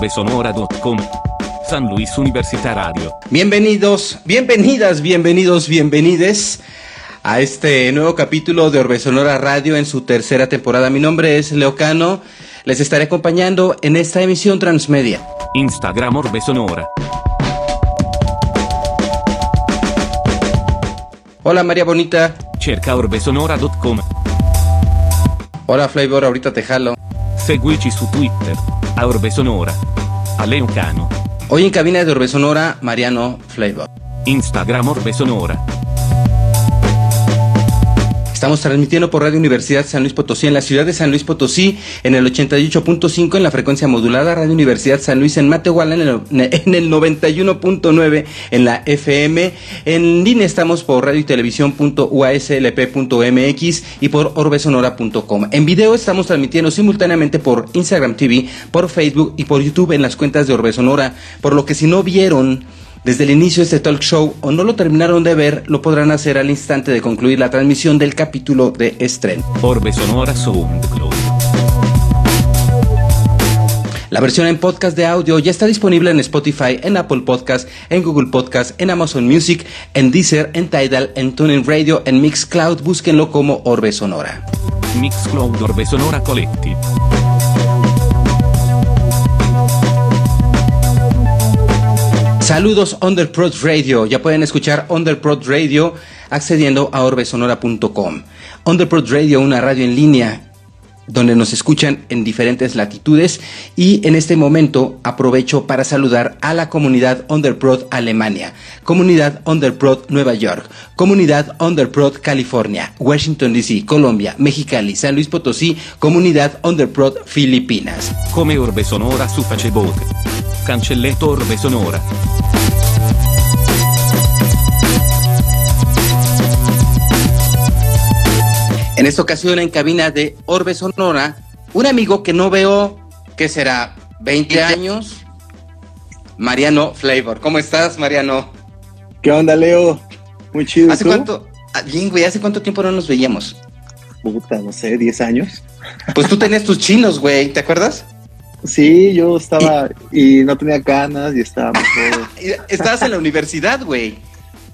orbesonora.com. San Luis Radio. Bienvenidos, bienvenidas, bienvenidos, bienvenides a este nuevo capítulo de Orbe Sonora Radio en su tercera temporada. Mi nombre es Leocano. Les estaré acompañando en esta emisión transmedia. Instagram Orbe Sonora. Hola María Bonita. Cerca orbesonora.com. Hola Flavor, ahorita te jalo. Seguici su Twitter. A Orbe Sonora. A Leocano. Hoy en cabina de Orbe Sonora, Mariano Flavor. Instagram Orbe Sonora. Estamos transmitiendo por Radio Universidad San Luis Potosí en la ciudad de San Luis Potosí en el 88.5 en la frecuencia modulada, Radio Universidad San Luis en Matehuala en el, en el 91.9 en la FM. En línea estamos por radio y y por orbesonora.com. En video estamos transmitiendo simultáneamente por Instagram TV, por Facebook y por YouTube en las cuentas de Orbe Sonora, por lo que si no vieron desde el inicio de este talk show o no lo terminaron de ver, lo podrán hacer al instante de concluir la transmisión del capítulo de estreno. Orbe Sonora SoundCloud. La versión en podcast de audio ya está disponible en Spotify, en Apple Podcast, en Google Podcast, en Amazon Music, en Deezer, en Tidal, en TuneIn Radio, en Mixcloud. Búsquenlo como Orbe Sonora. Mixcloud Orbe Sonora Collective. Saludos Underprod Radio. Ya pueden escuchar Underprod Radio accediendo a orbesonora.com. Underprod Radio, una radio en línea donde nos escuchan en diferentes latitudes y en este momento aprovecho para saludar a la comunidad Underprod Alemania, comunidad Underprod Nueva York, comunidad Underprod California, Washington DC, Colombia, Mexicali, San Luis Potosí, comunidad Underprod Filipinas. Come Orbe Sonora su Facebook. Cancelletto Orbe Sonora. En esta ocasión en cabina de Orbe Sonora, un amigo que no veo, que será 20 años, Mariano Flavor. ¿Cómo estás, Mariano? ¿Qué onda, Leo? Muy chido. ¿Hace ¿tú? cuánto? ah, Bien, güey, ¿hace cuánto tiempo no nos veíamos? Puta, no sé, 10 años. Pues tú tenías tus chinos, güey, ¿te acuerdas? Sí, yo estaba y no tenía ganas y estaba mejor. Estabas en la universidad, güey.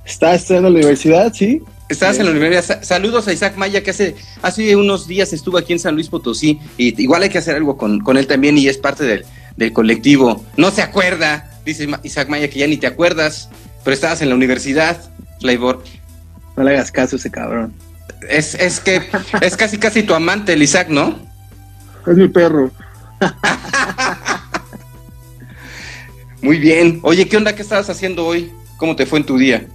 Estaba estudiando en la universidad, sí. Estabas en la universidad. Sa- Saludos a Isaac Maya, que hace, hace unos días estuvo aquí en San Luis Potosí. Y igual hay que hacer algo con, con él también y es parte del, del colectivo. No se acuerda, dice Isaac Maya, que ya ni te acuerdas, pero estabas en la universidad, Flavor. No le hagas caso a ese cabrón. Es, es que es casi casi tu amante, el Isaac, ¿no? Es mi perro. Muy bien. Oye, ¿qué onda? ¿Qué estabas haciendo hoy? ¿Cómo te fue en tu día?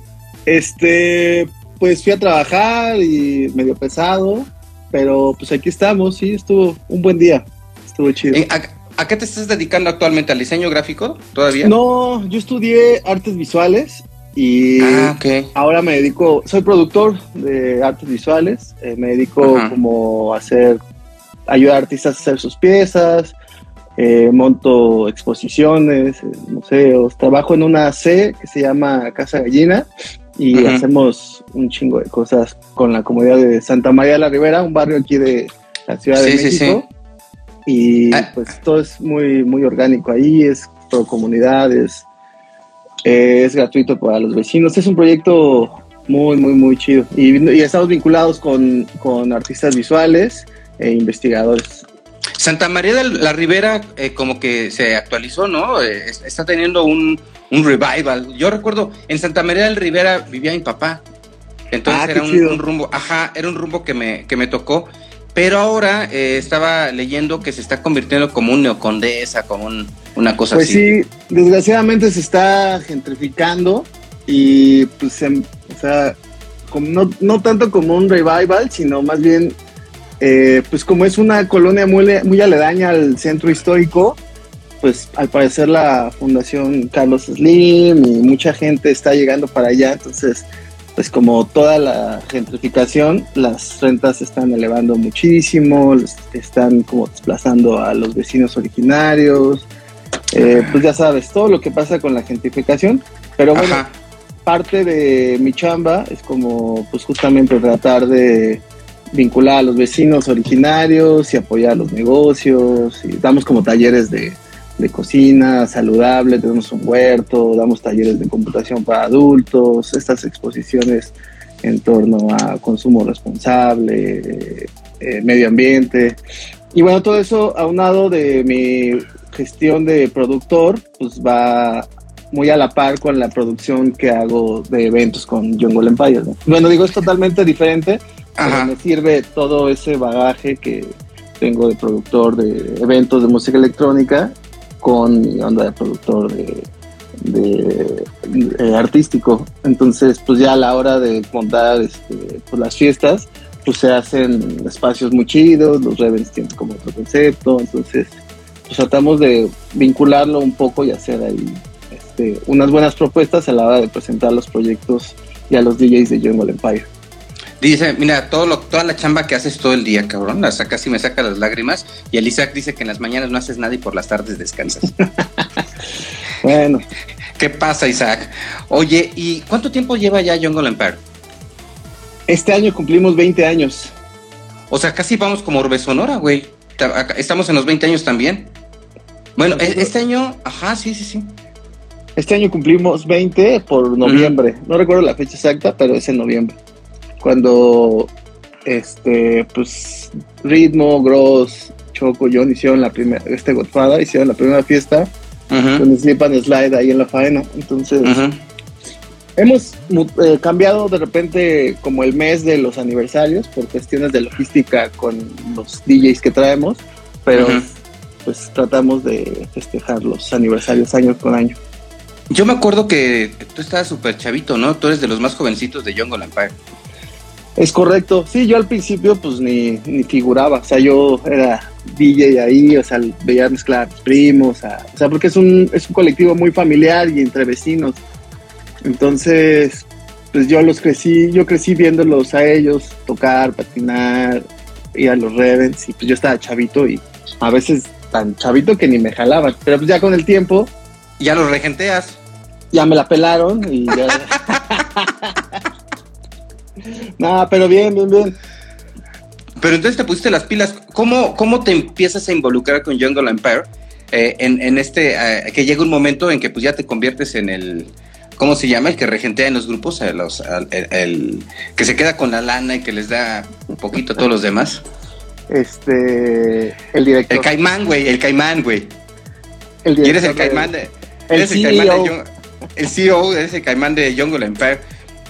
Este, pues fui a trabajar y medio pesado, pero pues aquí estamos, sí, estuvo un buen día. Estuvo chido. Eh, ¿A, a qué te estás dedicando actualmente? ¿Al diseño gráfico todavía? No, yo estudié artes visuales y Ah, ahora me dedico, soy productor de artes visuales, eh, me dedico Ajá. como a hacer, ayudar a artistas a hacer sus piezas, eh, monto exposiciones, en museos, trabajo en una C que se llama Casa Gallina y hacemos un chingo de cosas con la comunidad de Santa María de la Ribera, un barrio aquí de la Ciudad de Sí, sí, México. Y Ah. pues todo es muy, muy orgánico ahí, es pro comunidades, eh, es gratuito para los vecinos. Es un proyecto muy, muy, muy chido. Y, y estamos vinculados con, con artistas visuales e investigadores. Santa María de la Ribera eh, como que se actualizó, ¿no? Eh, es- está teniendo un, un revival. Yo recuerdo, en Santa María del Ribera vivía mi papá. Entonces Ah, era un, rumbo, ajá, era un rumbo que me, que me tocó. Pero ahora eh, estaba leyendo que se está convirtiendo como un neocondesa, como un- una cosa Pues así. sí, desgraciadamente se está gentrificando y pues, em- o sea, como no, no tanto como un revival, sino más bien, eh, pues como es una colonia muy, muy aledaña al centro histórico, pues al parecer la Fundación Carlos Slim y mucha gente está llegando para allá, entonces pues como toda la gentrificación, las rentas se están elevando muchísimo, están como desplazando a los vecinos originarios, eh, pues ya sabes, todo lo que pasa con la gentrificación, pero bueno, Ajá. parte de mi chamba es como pues justamente tratar de vincular a los vecinos originarios y apoyar los negocios damos como talleres de de cocina saludable, tenemos un huerto, damos talleres de computación para adultos, estas exposiciones en torno a consumo responsable, eh, medio ambiente. Y bueno, todo eso aunado de mi gestión de productor, pues va muy a la par con la producción que hago de eventos con Jungle Empire. Bueno, digo, es totalmente diferente, me sirve todo ese bagaje que tengo de productor de eventos de música electrónica con mi onda de productor artístico. Entonces, pues ya a la hora de montar este, pues las fiestas, pues se hacen espacios muy chidos, los Revens tienen como otro concepto, entonces pues tratamos de vincularlo un poco y hacer ahí este, unas buenas propuestas a la hora de presentar los proyectos y a los DJs de Jungle Empire. Dice, mira, todo lo, toda la chamba que haces todo el día, cabrón, la casi me saca las lágrimas. Y el Isaac dice que en las mañanas no haces nada y por las tardes descansas. bueno. ¿Qué pasa, Isaac? Oye, ¿y cuánto tiempo lleva ya Jungle Empire? Este año cumplimos 20 años. O sea, casi vamos como Orbe Sonora, güey. Estamos en los 20 años también. Bueno, e-, este año, ajá, sí, sí, sí. Este año cumplimos 20 por noviembre. No recuerdo la fecha exacta, pero es en noviembre cuando este pues Ritmo, Gross, Choco, John hicieron la primera, este Godfather hicieron la primera fiesta con Slip and Slide ahí en la faena. Entonces, hemos eh, cambiado de repente como el mes de los aniversarios por cuestiones de logística con los DJs que traemos, pero pues tratamos de festejar los aniversarios año con año. Yo me acuerdo que tú estabas súper chavito, ¿no? Tú eres de los más jovencitos de Jungle Empire. Es correcto. Sí, yo al principio pues ni, ni figuraba. O sea, yo era DJ ahí, o sea, veía mezclar primos, o sea, porque es un, es un colectivo muy familiar y entre vecinos. Entonces, pues yo los crecí, yo crecí viéndolos a ellos tocar, patinar, ir a los Revens y pues yo estaba chavito y a veces tan chavito que ni me jalaban. Pero pues ya con el tiempo... Ya los regenteas. Ya me la pelaron y ya... No, pero bien, bien, bien. Pero entonces te pusiste las pilas. ¿Cómo, cómo te empiezas a involucrar con Jungle Empire? Eh, en, este, eh, que llega un momento en que pues ya te conviertes en el, ¿cómo se llama? El que regentea en los grupos, el, el, que se queda con la lana y que les da un poquito a todos los demás. Este, el director. El caimán, güey, el caimán, güey. El y eres el caimán de... El CEO. Caimán de, el CEO, eres el caimán de Jungle Empire.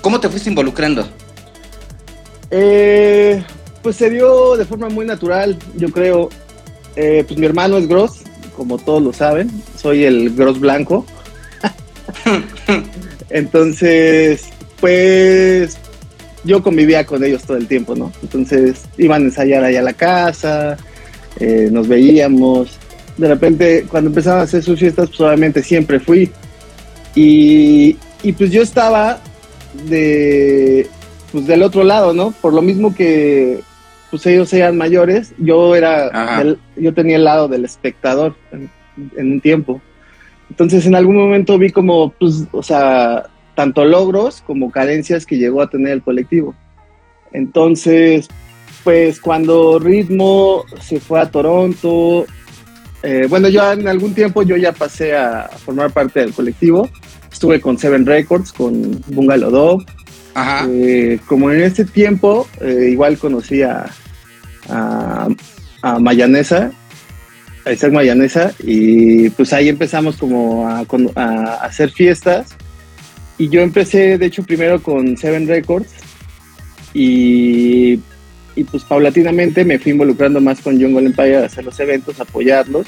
¿Cómo te fuiste involucrando? Eh, pues se dio de forma muy natural, yo creo. Eh, pues mi hermano es Gross, como todos lo saben. Soy el Gross blanco. Entonces, pues yo convivía con ellos todo el tiempo, ¿no? Entonces iban a ensayar allá a la casa, eh, nos veíamos. De repente, cuando empezaban a hacer sus fiestas, pues obviamente siempre fui. Y, y pues yo estaba de pues del otro lado, ¿no? Por lo mismo que pues ellos sean mayores, yo era, yo tenía el lado del espectador en, un tiempo. Entonces en algún momento vi como, pues, o sea, tanto logros como carencias que llegó a tener el colectivo. Entonces, pues cuando Ritmo se fue a Toronto, eh, bueno, yo en algún tiempo yo ya pasé a formar parte del colectivo. Estuve con Seven Records, con Bungalow Eh, como en ese tiempo, eh, igual conocí a, a, Mayanesa, a Isaac Mayanesa, y pues ahí empezamos como a, hacer fiestas. Y yo empecé, de hecho, primero con Seven Records, y, y pues paulatinamente me fui involucrando más con Jungle Empire a hacer los eventos, apoyarlos.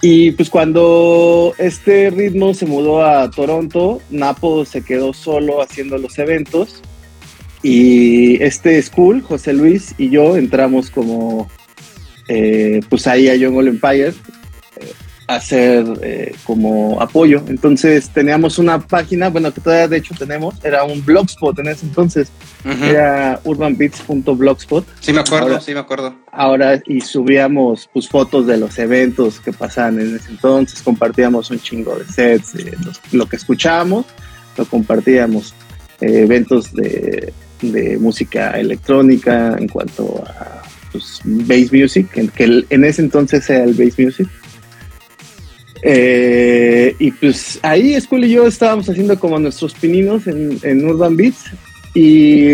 Y pues cuando este ritmo se mudó a Toronto, Napo se quedó solo haciendo los eventos. Y este school, José Luis y yo entramos como eh, pues ahí a Jungle Empire hacer eh, como apoyo. Entonces teníamos una página, bueno, que todavía de hecho tenemos, era un blogspot en ese entonces, era urbanbeats.blogspot. Sí, me acuerdo, sí, me acuerdo. Ahora, y subíamos pues fotos de los eventos que pasaban en ese entonces, compartíamos un chingo de sets, de lo que escuchábamos, lo compartíamos, eh, eventos de, de, música electrónica en cuanto a pues, bass music, que en ese entonces era el bass music Eh, y pues ahí School y yo estábamos haciendo como nuestros pininos en, en Urban Beats y,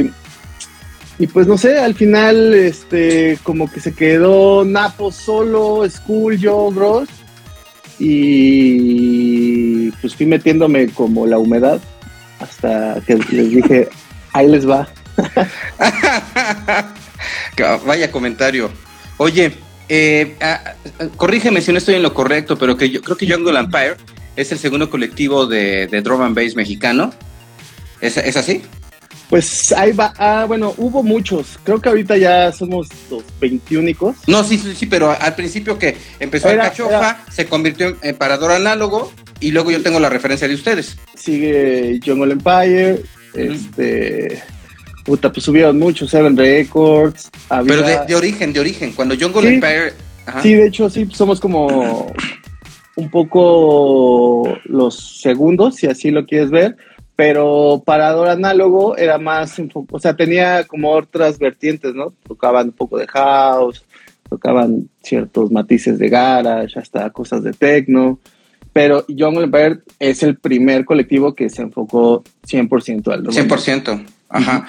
y pues no sé, al final este como que se quedó Napo solo, School, yo, Gross y pues fui metiéndome como la humedad hasta que les dije, ahí les va. Vaya comentario. Oye, eh, ah, corrígeme si no estoy en lo correcto, pero que yo creo que Jungle Empire es el segundo colectivo de, de drum and bass mexicano. ¿Es, ¿Es, así? Pues ahí va. Ah, bueno, hubo muchos. Creo que ahorita ya somos los 21 No, sí, sí, sí, pero al principio que empezó era, el Cachofa, era... se convirtió en, parador análogo y luego yo tengo la referencia de ustedes. Sigue Jungle Empire, uh -huh. este puta, pues subieron muchos, Seven Records. Había... Pero de, de, origen, de origen, cuando Jungle sí, Empire. Ajá. Sí, de hecho, sí, somos como un poco los segundos, si así lo quieres ver. Pero Parador Análogo era más, o sea, tenía como otras vertientes, ¿no? Tocaban un poco de house, tocaban ciertos matices de garage, hasta cosas de techno. Pero Jungle Empire es el primer colectivo que se enfocó 100% al 100%. Ajá.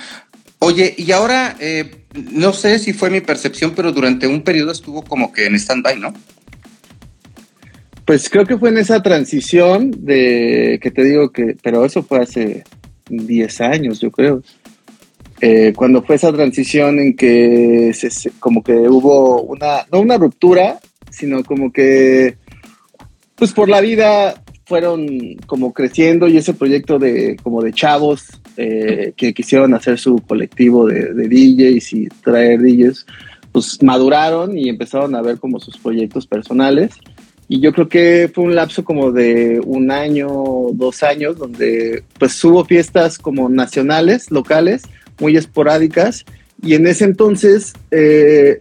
Oye, y ahora, eh, no sé si fue mi percepción, pero durante un periodo estuvo como que en stand-by, ¿no? Pues creo que fue en esa transición de que te digo que, pero eso fue hace 10 años, yo creo. Eh, cuando fue esa transición en que se, como que hubo una, no una ruptura, sino como que, pues por la vida fueron como creciendo y ese proyecto de como de chavos eh, que quisieron hacer su colectivo de, de, DJs y traer DJs, pues maduraron y empezaron a ver como sus proyectos personales. Y yo creo que fue un lapso como de un año, dos años, donde pues hubo fiestas como nacionales, locales, muy esporádicas. Y en ese entonces, eh,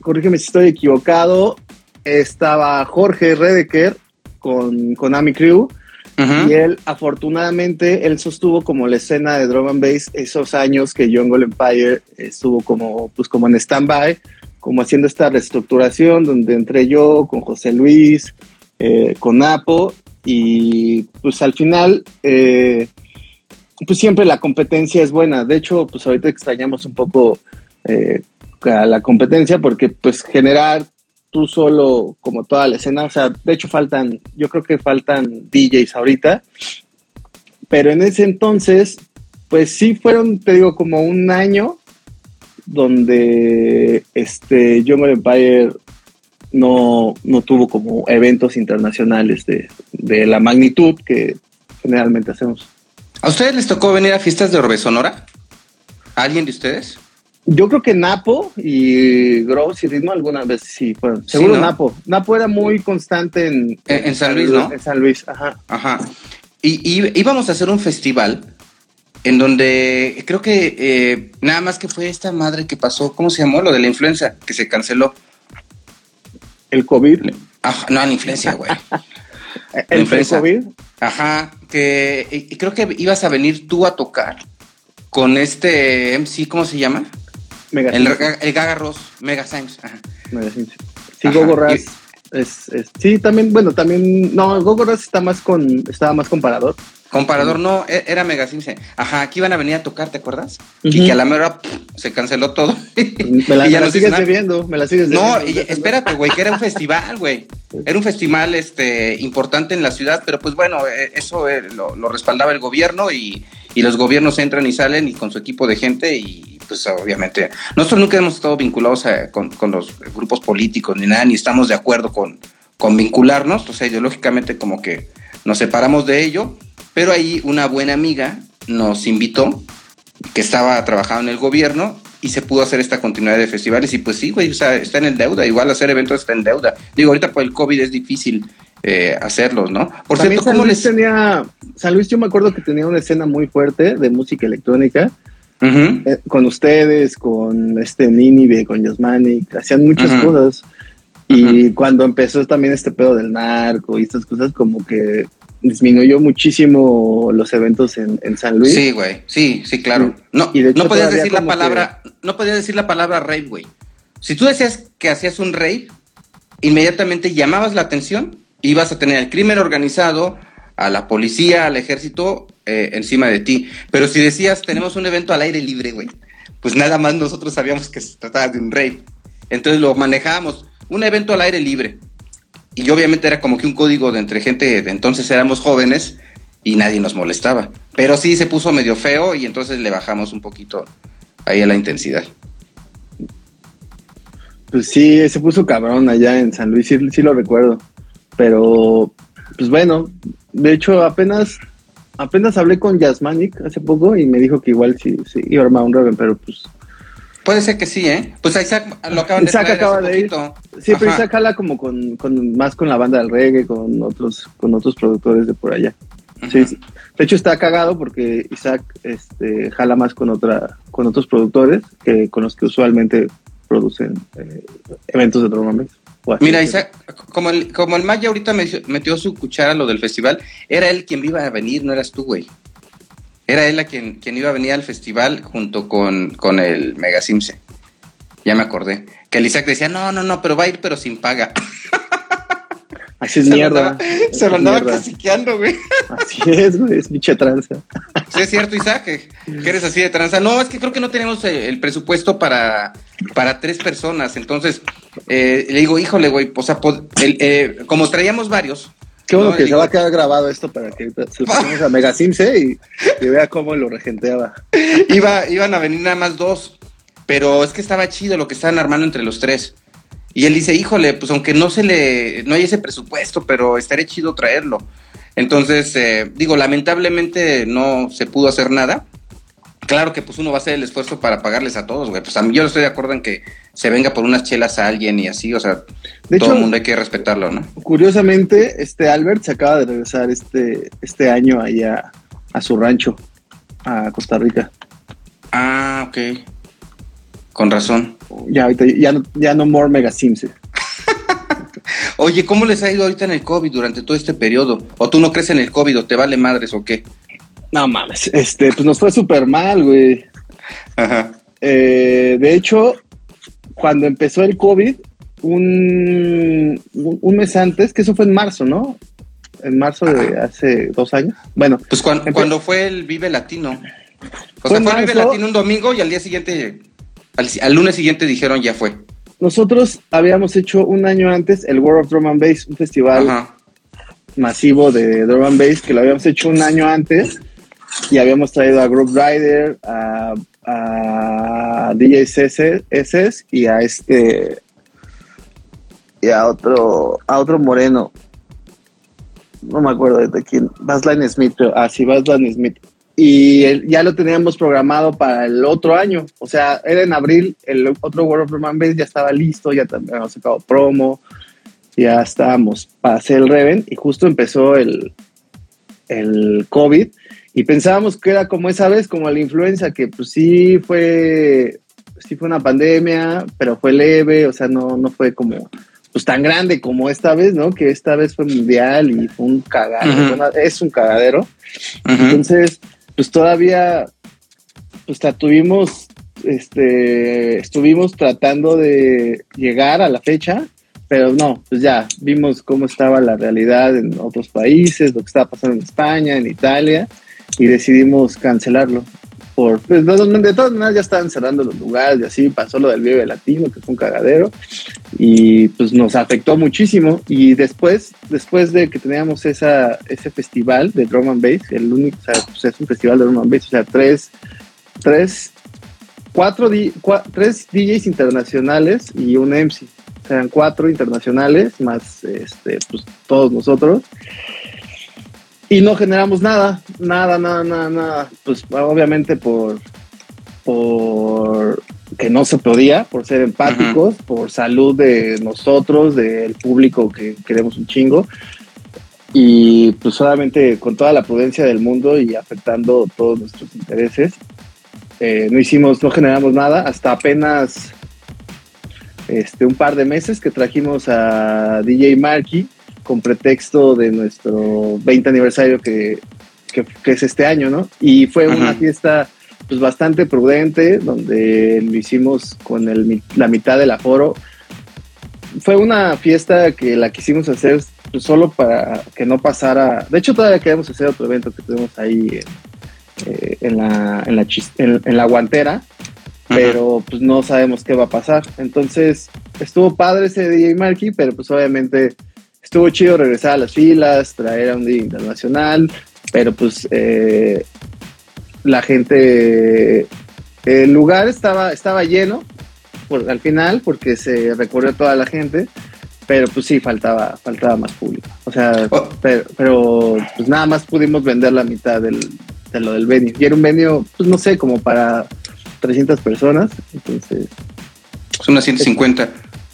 corrígeme si estoy equivocado, estaba Jorge Redeker con, con Ami Crew. Y él, afortunadamente, él sostuvo como la escena de drum and bass esos años que Jungle Empire estuvo como, pues, como en stand-by, como haciendo esta reestructuración donde entré yo con José Luis, eh, con Apo, y pues al final, eh, pues siempre la competencia es buena. De hecho, pues ahorita extrañamos un poco eh, la competencia porque pues generar tú solo como toda la escena, o sea, de hecho faltan, yo creo que faltan DJs ahorita, pero en ese entonces, pues sí fueron, te digo, como un año donde este Jungle Empire no, no tuvo como eventos internacionales de, de, la magnitud que generalmente hacemos. ¿A ustedes les tocó venir a fiestas de Orbe Sonora? ¿A ¿Alguien de ustedes? Yo creo que Napo y Gross y Ritmo alguna vez sí fueron. Seguro sí, ¿no? Napo. Napo era muy constante en, en, en San Luis, ¿no? En San Luis, ajá. Ajá. Y, y íbamos a hacer un festival en donde creo que eh, nada más que fue esta madre que pasó, ¿cómo se llamó? Lo de la influenza, que se canceló. ¿El COVID? Ajá, no, la influencia, güey. ¿El influenza. COVID? Ajá, que y creo que ibas a venir tú a tocar con este MC, ¿cómo se llama? Mega el, el Gaga Ross, Mega Sims. Mega Sims. Sí, Gogo Ras. Es, es, sí, también, bueno, también, no, Gogo Ras está más con, estaba más comparador. Comparador no, e, era Mega Sims. Ajá, aquí iban a venir a tocar, ¿te acuerdas? Uh -huh. Y que a la mera se canceló todo. Me la, me la sigues debiendo, me la sigues No, y, espérate, güey, que era un festival, güey. Era un festival este, importante en la ciudad, pero pues bueno, e, eso eh, lo, lo respaldaba el gobierno y, y los gobiernos entran y salen y con su equipo de gente y pues obviamente nosotros nunca hemos estado vinculados a, con, con, los grupos políticos ni nada, ni estamos de acuerdo con, con vincularnos, o sea, ideológicamente como que nos separamos de ello, pero ahí una buena amiga nos invitó, que estaba trabajando en el gobierno y se pudo hacer esta continuidad de festivales y pues sí, güey, o sea, está en deuda, igual hacer eventos está en deuda. Digo, ahorita por el COVID es difícil eh, hacerlos, ¿no? Por También cierto, San Luis les... tenía, San Luis yo me acuerdo que tenía una escena muy fuerte de música electrónica, Uh -huh. eh, con ustedes, con este Ninive, con Yasmanic, hacían muchas uh -huh. cosas. Y uh -huh. cuando empezó también este pedo del narco y estas cosas, como que disminuyó muchísimo los eventos en, en San Luis. Sí, güey, sí, sí, claro. No, y de hecho, no podías decir la palabra, que... no podías decir la palabra rave, güey. Si tú decías que hacías un rave, inmediatamente llamabas la atención ibas a tener el crimen organizado, a la policía, al ejército eh, encima de ti. Pero si decías, tenemos un evento al aire libre, güey, pues nada más nosotros sabíamos que se trataba de un rey. Entonces lo manejábamos, un evento al aire libre. Y obviamente era como que un código de entre gente, entonces éramos jóvenes y nadie nos molestaba. Pero sí se puso medio feo y entonces le bajamos un poquito ahí a la intensidad. Pues sí, se puso cabrón allá en San Luis, sí lo recuerdo. Pero, pues bueno, de hecho apenas apenas hablé con Yasmanic hace poco y me dijo que igual sí, sí iba a armar un Raven, pero pues Puede ser que sí, ¿eh? Pues Isaac lo acaban de Isaac traer acaba hace de ir. Sí, pero. Isaac jala como con, con más con la banda del reggae, con otros, con otros productores de por allá. Sí. De hecho está cagado porque Isaac este, jala más con otra, con otros productores que con los que usualmente producen eh, eventos de. O así. Mira, Isaac, como el, como el Maya ahorita me- metió su cuchara a lo del festival, era él quien iba a venir, no eras tú, güey. Era él a quien, quien iba a venir al festival junto con, con el Mega Simse. Ya me acordé. Que el Isaac decía, no, no, no, pero va a ir, pero sin paga. Así es Se lo mierda. andaba- Se lo andaba mierda. caciqueando, güey. Así es, güey, es pinche tranza. Sí, es cierto, Isaac, que, que eres así de tranza. No, es que creo que no tenemos eh, el presupuesto para, para tres personas. Entonces, eh, le digo, híjole, güey, o sea, el, eh, como traíamos varios. Qué bueno No, que le se va a digo- quedar grabado esto para que se lo a Mega Simse y, y vea cómo lo regenteaba. Iba, iban a venir nada más dos, pero es que estaba chido lo que estaban armando entre los tres. Y él dice, híjole, pues aunque no se le, no hay ese presupuesto, pero estaría chido traerlo. Entonces, eh, digo, lamentablemente no se pudo hacer nada. Claro que pues uno va a hacer el esfuerzo para pagarles a todos, güey. Pues a mí yo no estoy de acuerdo en que se venga por unas chelas a alguien y así, o sea, De todo hecho, el mundo hay que respetarlo, ¿no? curiosamente, este Albert se acaba de regresar este, este año allá a su rancho, a Costa Rica. Ah, ok. Con razón. Ya ahorita ya no, ya no more Mega Simse. Oye, ¿cómo les ha ido ahorita en el COVID durante todo este periodo? ¿O tú no crees en el COVID o te vale madres o qué? No mames, este, pues nos fue súper mal, güey. Ajá. Eh, de hecho, cuando empezó el COVID, un, un mes antes, que eso fue en marzo, ¿no? En marzo de hace dos años. Bueno, Pues cuan- cuando fue el Vive Latino. O Fue sea, fue el Vive. Latino un domingo y al día siguiente, al, al lunes siguiente dijeron ya fue. nosotros habíamos hecho un año antes el World of Drum and Bass, un festival Ajá. masivo de drum and bass que lo habíamos hecho un año antes y habíamos traído a Group Rider, a, a DJ SS y a este y a otro a otro moreno. No me acuerdo de quién. Bassline Smith creo. ah sí Bassline Smith. Y ya lo teníamos programado para el otro año. O sea era en abril el otro World of Drum and Bass ya estaba listo ya habíamos sacado promo ya estábamos para hacer el Reven y justo empezó el, el COVID y pensábamos que era como esa vez, como la influenza, que pues sí fue, sí fue una pandemia, pero fue leve, o sea, no, no fue como pues tan grande como esta vez, ¿no? Que esta vez fue mundial y fue un cagadero, bueno, es un cagadero. Entonces, pues todavía, pues tuvimos, este, estuvimos tratando de llegar a la fecha, pero no, pues ya vimos cómo estaba la realidad en otros países, lo que estaba pasando en España, en Italia, y decidimos cancelarlo. Por, pues, de, todas maneras ya estaban cerrando los lugares y así pasó lo del Vive Latino, que fue un cagadero, y pues nos afectó muchísimo. Y después, después de que teníamos esa, ese festival de drum and bass, el único, o sea, pues es un festival de drum and bass, o sea, tres, tres, cuatro, di- cua- tres DJs internacionales y un MC. O sea, eran cuatro internacionales más este, pues, todos nosotros. Y no generamos nada, nada, nada, nada, nada. Pues obviamente por, por que no se podía, por ser empáticos, por salud de nosotros, del público que queremos un chingo. Y pues solamente con toda la prudencia del mundo y afectando todos nuestros intereses, eh, no hicimos, no generamos nada hasta apenas este, un par de meses que trajimos a DJ Marky con pretexto de nuestro 20 aniversario que, que, que es este año, ¿no? Y fue Ajá. una fiesta pues bastante prudente, donde lo hicimos con el, la mitad del aforo. Fue una fiesta que la quisimos hacer pues solo para que no pasara. De hecho, todavía queremos hacer otro evento que tenemos ahí en, eh, en la, en, la en, la guantera, pero pues no sabemos qué va a pasar. Entonces, estuvo padre ese DJ Marky, pero pues obviamente estuvo chido regresar a las filas, traer a un día internacional, pero pues eh, la gente, el lugar estaba, estaba lleno por, al final porque se recorrió toda la gente, pero pues sí, faltaba, faltaba más público. O sea, oh. pero, pues nada más pudimos vender la mitad del, de lo del venue. Y era un venue, pues no sé, como para 300 personas, entonces... Son unas 150.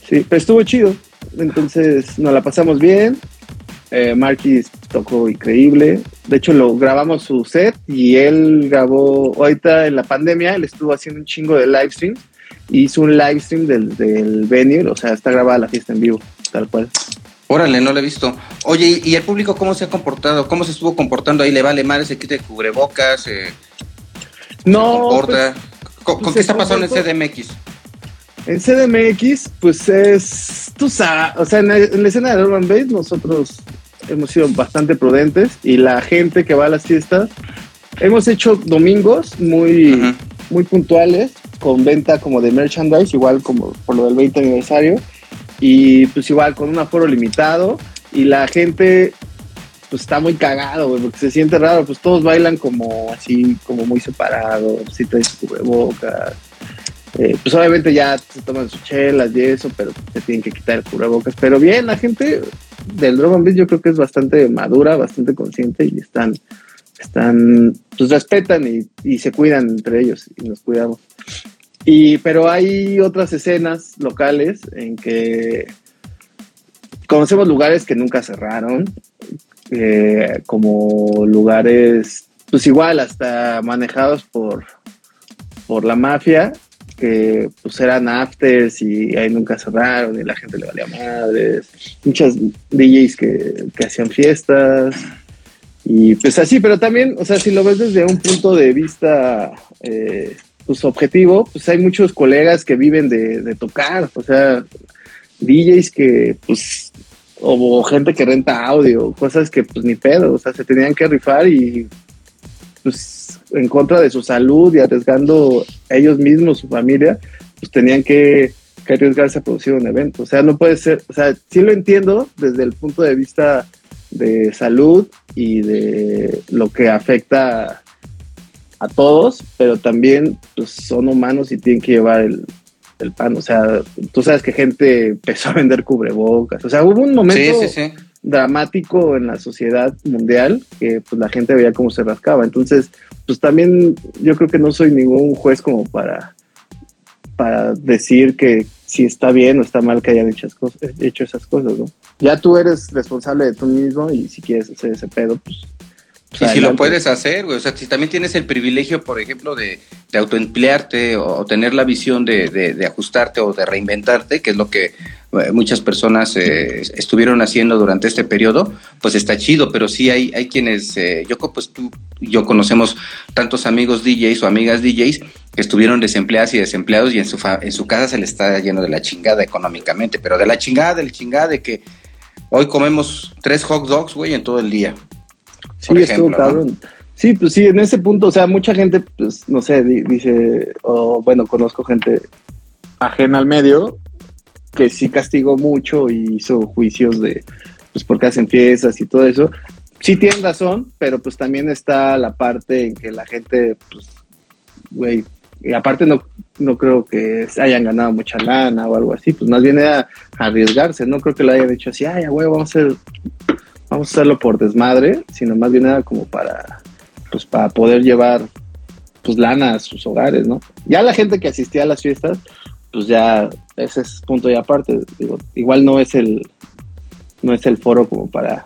Sí, pero estuvo chido. Entonces nos la pasamos bien. Eh, Marquis tocó increíble. De hecho, lo grabamos su set y él grabó, ahorita en la pandemia, él estuvo haciendo un chingo de live stream. Hizo un live stream del, del venue, o sea, está grabada la fiesta en vivo, tal cual. Órale, no lo he visto. Oye, ¿y el público cómo se ha comportado? ¿Cómo se estuvo comportando ahí? ¿Le vale mal? ¿Se quita cubrebocas? Eh, no. Pues, ¿Con, pues qué está pasando en CDMX? En CDMX, pues es, tú sabes, o sea, en la, escena de Urban Base nosotros hemos sido bastante prudentes y la gente que va a las fiestas, hemos hecho domingos muy, muy puntuales con venta como de merchandise, igual como por lo del 20 aniversario y pues igual con un aforo limitado y la gente pues está muy cagado, güey, porque se siente raro, pues todos bailan como así, como muy separados, si traes cubrebocas, eh, pues obviamente ya se toman sus chelas y eso, pero se tienen que quitar el cubrebocas. Pero bien, la gente del Drum Beat yo creo que es bastante madura, bastante consciente y están, están, pues respetan y, y se cuidan entre ellos y nos cuidamos. Y, pero hay otras escenas locales en que conocemos lugares que nunca cerraron, eh, como lugares, pues igual, hasta manejados por, por la mafia, que pues eran afters y ahí nunca cerraron y la gente le valía madres. Muchas DJs que, que hacían fiestas. Y pues así, pero también, o sea, si lo ves desde un punto de vista eh, pues objetivo, pues hay muchos colegas que viven de, de, tocar, o sea, DJs que pues, o gente que renta audio, cosas que pues ni pedo, o sea, se tenían que rifar y pues en contra de su salud y arriesgando ellos mismos, su familia, pues tenían que, arriesgarse a producir un evento. O sea, no puede ser, o sea, sí lo entiendo desde el punto de vista de salud y de lo que afecta a todos, pero también pues, son humanos y tienen que llevar el, pan. O sea, tú sabes que gente empezó a vender cubrebocas. O sea, hubo un momento dramático en la sociedad mundial que pues la gente veía cómo se rascaba. Entonces, pues también yo creo que no soy ningún juez como para, para decir que si está bien o está mal que hayan hecho, cosas, hecho esas cosas, ¿no? Ya tú eres responsable de tú mismo y si quieres hacer ese pedo, pues y si lo puedes hacer, güey. O sea, si también tienes el privilegio, por ejemplo, de, de autoemplearte o, tener la visión de, de, ajustarte o de reinventarte, que es lo que eh, muchas personas eh, estuvieron haciendo durante este periodo, pues está chido. Pero sí hay, hay quienes, eh, yo pues tú yo conocemos tantos amigos DJs o amigas DJs que estuvieron desempleadas y desempleados y en su, en su casa se les está lleno de la chingada económicamente, pero de la chingada, del chingada de que hoy comemos tres hot dogs, güey, en todo el día. Sí, estuvo cabrón. Sí, pues sí, en ese punto, o sea, mucha gente, pues, no sé, dice, o bueno, conozco gente ajena al medio que sí castigó mucho y hizo juicios de, pues, porque hacen fiestas y todo eso. Sí tienen razón, pero pues también está la parte en que la gente, pues, güey, y aparte no, no creo que hayan ganado mucha lana o algo así, pues más bien era arriesgarse, no creo que lo hayan dicho así, ay, güey, vamos a hacer vamos a hacerlo por desmadre, sino más bien era como para, pues para poder llevar pues lana a sus hogares, ¿no? Ya la gente que asistía a las fiestas, pues ya ese es punto y aparte, digo, igual no es el no es el foro como para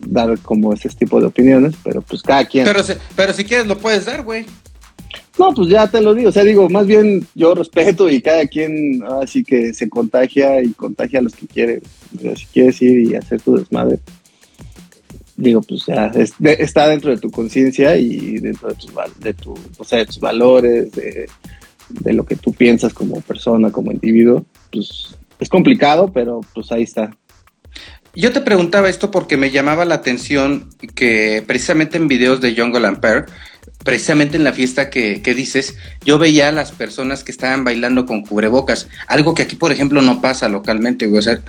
dar como ese tipo de opiniones, pero pues cada quien. Pero si, pero si quieres lo puedes dar, güey. No, pues ya te lo digo, o sea, digo, más bien yo respeto y cada quien así que se contagia y contagia a los que quiere. si quieres ir y hacer tu desmadre, digo, pues ya está dentro de tu conciencia y dentro de tus, de, tu, o sea, de tus valores, de, lo que tú piensas como persona, como individuo, pues es complicado, pero pues ahí está. Yo te preguntaba esto porque me llamaba la atención que precisamente en videos de Jungle Ampere, precisamente en la fiesta que, dices, yo veía a las personas que estaban bailando con cubrebocas, algo que aquí, por ejemplo, no pasa localmente. O sea,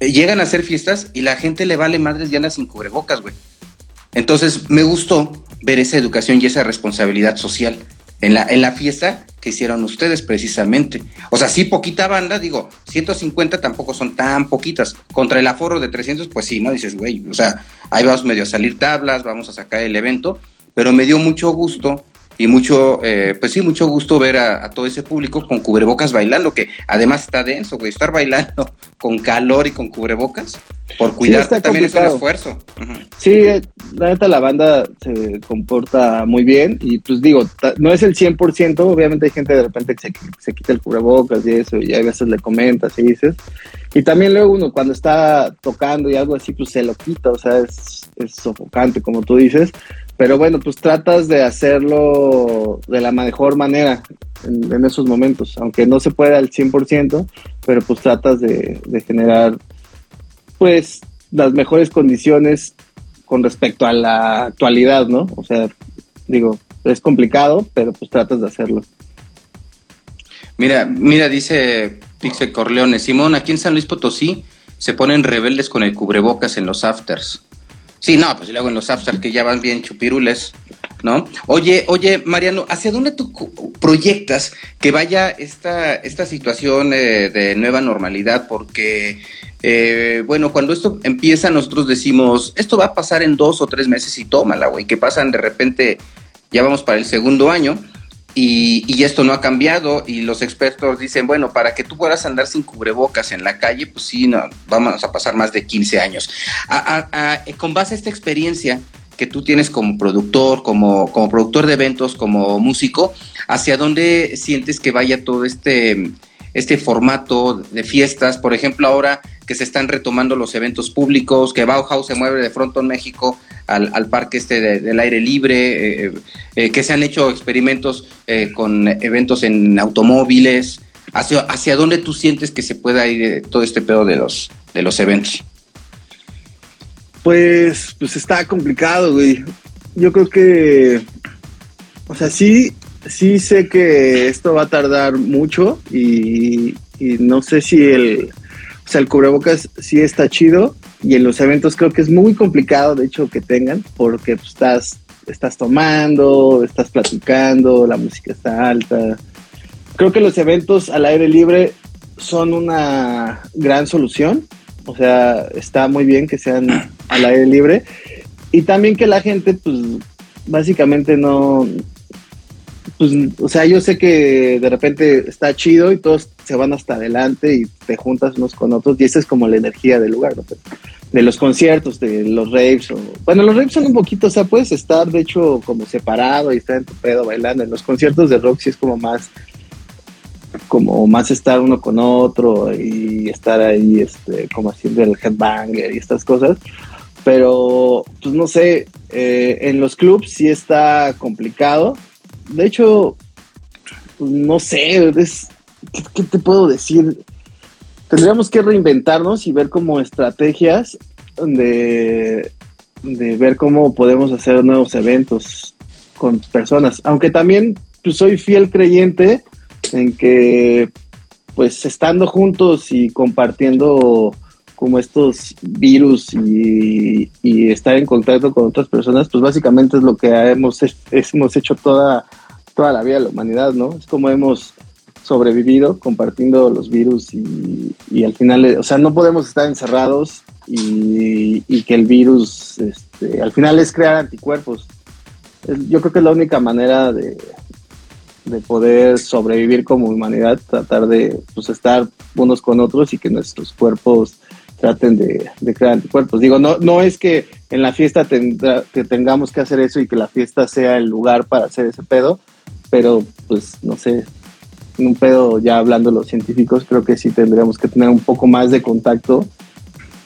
llegan a hacer fiestas y la gente le vale madres y anda sin cubrebocas, güey. Entonces, me gustó ver esa educación y esa responsabilidad social en la, en la fiesta que hicieron ustedes precisamente. O sea, sí, poquita banda, digo, 150 tampoco son tan poquitas. Contra el aforo de 300, pues sí, ¿no? Dices, güey, o sea, ahí vamos medio a salir tablas, vamos a sacar el evento, pero me dio mucho gusto y mucho, eh, pues sí, mucho gusto ver a, a, todo ese público con cubrebocas bailando, que además está denso, güey, estar bailando con calor y con cubrebocas, por cuidar sí, también complicado. es un esfuerzo. Uh -huh. Sí, la neta la banda se comporta muy bien y pues digo, no es el 100%, obviamente hay gente de repente que se, se quita el cubrebocas y eso, y a veces le comentas y dices, y también luego uno cuando está tocando y algo así, pues se lo quita, o sea, es, es sofocante, como tú dices, pero bueno, pues tratas de hacerlo de la mejor manera en, en esos momentos, aunque no se pueda al 100%, pero pues tratas de, generar pues las mejores condiciones con respecto a la actualidad, ¿no? O sea, digo, es complicado, pero pues tratas de hacerlo. Mira, mira, dice Pixel Corleone, Simón, aquí en San Luis Potosí se ponen rebeldes con el cubrebocas en los afters. Sí, no, pues luego en los afters que ya van bien chupirules, ¿no? Oye, oye, Mariano, ¿hacia dónde tú proyectas que vaya esta, esta situación eh, de nueva normalidad? Porque, eh, bueno, cuando esto empieza, nosotros decimos, esto va a pasar en dos o tres meses y tómala, güey, que pasan de repente, ya vamos para el segundo año. Y, y, esto no ha cambiado y los expertos dicen, bueno, para que tú puedas andar sin cubrebocas en la calle, pues sí, no, vamos a pasar más de 15 años. Con base a esta experiencia que tú tienes como productor, como, como productor de eventos, como músico, ¿hacia dónde sientes que vaya todo este, este formato de fiestas? Por ejemplo, ahora que se están retomando los eventos públicos, que Bauhaus se mueve de Fronton México al, al parque este de, del aire libre, eh, eh, que se han hecho experimentos eh, con eventos en automóviles. ¿Hacia, ¿Hacia dónde tú sientes que se pueda ir todo este pedo de los, de los eventos? Pues, pues está complicado, güey. Yo creo que, o sea, sí, sí sé que esto va a tardar mucho y, no sé si el, o sea, el cubrebocas sí está chido y en los eventos creo que es muy complicado, de hecho, que tengan, porque pues, estás, estás tomando, estás platicando, la música está alta. Creo que los eventos al aire libre son una gran solución, o sea, está muy bien que sean al aire libre y también que la gente, pues, básicamente no, pues, o sea, yo sé que de repente está chido y todos se van hasta adelante y te juntas unos con otros y esa es como la energía del lugar, ¿no? de los conciertos, de los raves, o, bueno, los raves son un poquito, o sea, puedes estar de hecho como separado y estar en tu pedo bailando, en los conciertos de rock sí es como más, como más estar uno con otro y estar ahí, este, como haciendo el headbanger y estas cosas, pero, pues no sé, eh, en los clubs sí está complicado, de hecho, pues, no sé, es, ¿qué, ¿qué, te puedo decir? Tendríamos que reinventarnos y ver como estrategias de, de ver cómo podemos hacer nuevos eventos con personas. Aunque también pues, soy fiel creyente en que pues estando juntos y compartiendo como estos virus y, estar en contacto con otras personas, pues básicamente es lo que hemos, hemos hecho toda, toda la vida de la humanidad, ¿no? Es como hemos sobrevivido compartiendo los virus y, al final, o sea, no podemos estar encerrados y, que el virus, este, al final es crear anticuerpos. Yo creo que es la única manera de, de poder sobrevivir como humanidad, tratar de pues, estar unos con otros y que nuestros cuerpos traten de, de, crear anticuerpos. Digo, no, no es que en la fiesta que tengamos que hacer eso y que la fiesta sea el lugar para hacer ese pedo, pero pues no sé, un pedo ya hablando los científicos, creo que sí tendríamos que tener un poco más de contacto,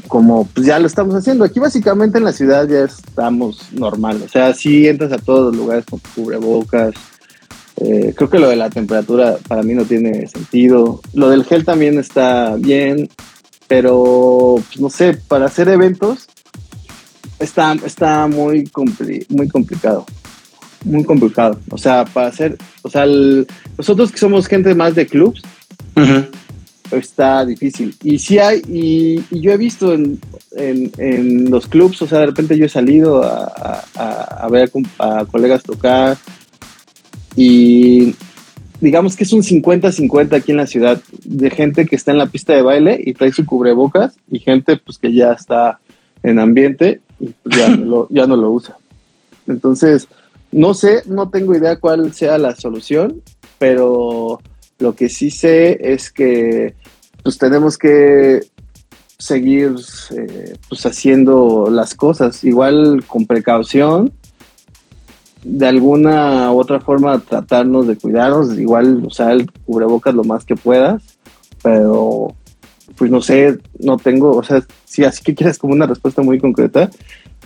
como pues ya lo estamos haciendo. Aquí básicamente en la ciudad ya estamos normal, o sea, sí entras a todos los lugares con cubrebocas. Eh, creo que lo de la temperatura para mí no tiene sentido. Lo del gel también está bien. Pero pues, no sé, para hacer eventos está, está muy, compli muy complicado. Muy complicado. O sea, para hacer, o sea, nosotros que somos gente más de clubs, está difícil. Y sí hay, y, yo he visto en, en, los clubs, o sea, de repente yo he salido a, a, ver a colegas tocar y digamos que es un 50-50 aquí en la ciudad de gente que está en la pista de baile y trae su cubrebocas y gente pues que ya está en ambiente y pues, ya, no lo, ya no lo usa. Entonces, no sé, no tengo idea cuál sea la solución, pero lo que sí sé es que pues tenemos que seguir eh, pues haciendo las cosas igual con precaución de alguna u otra forma tratarnos de cuidarnos, igual usar el cubrebocas lo más que puedas, pero pues no sé, no tengo, o sea, si así que quieres como una respuesta muy concreta,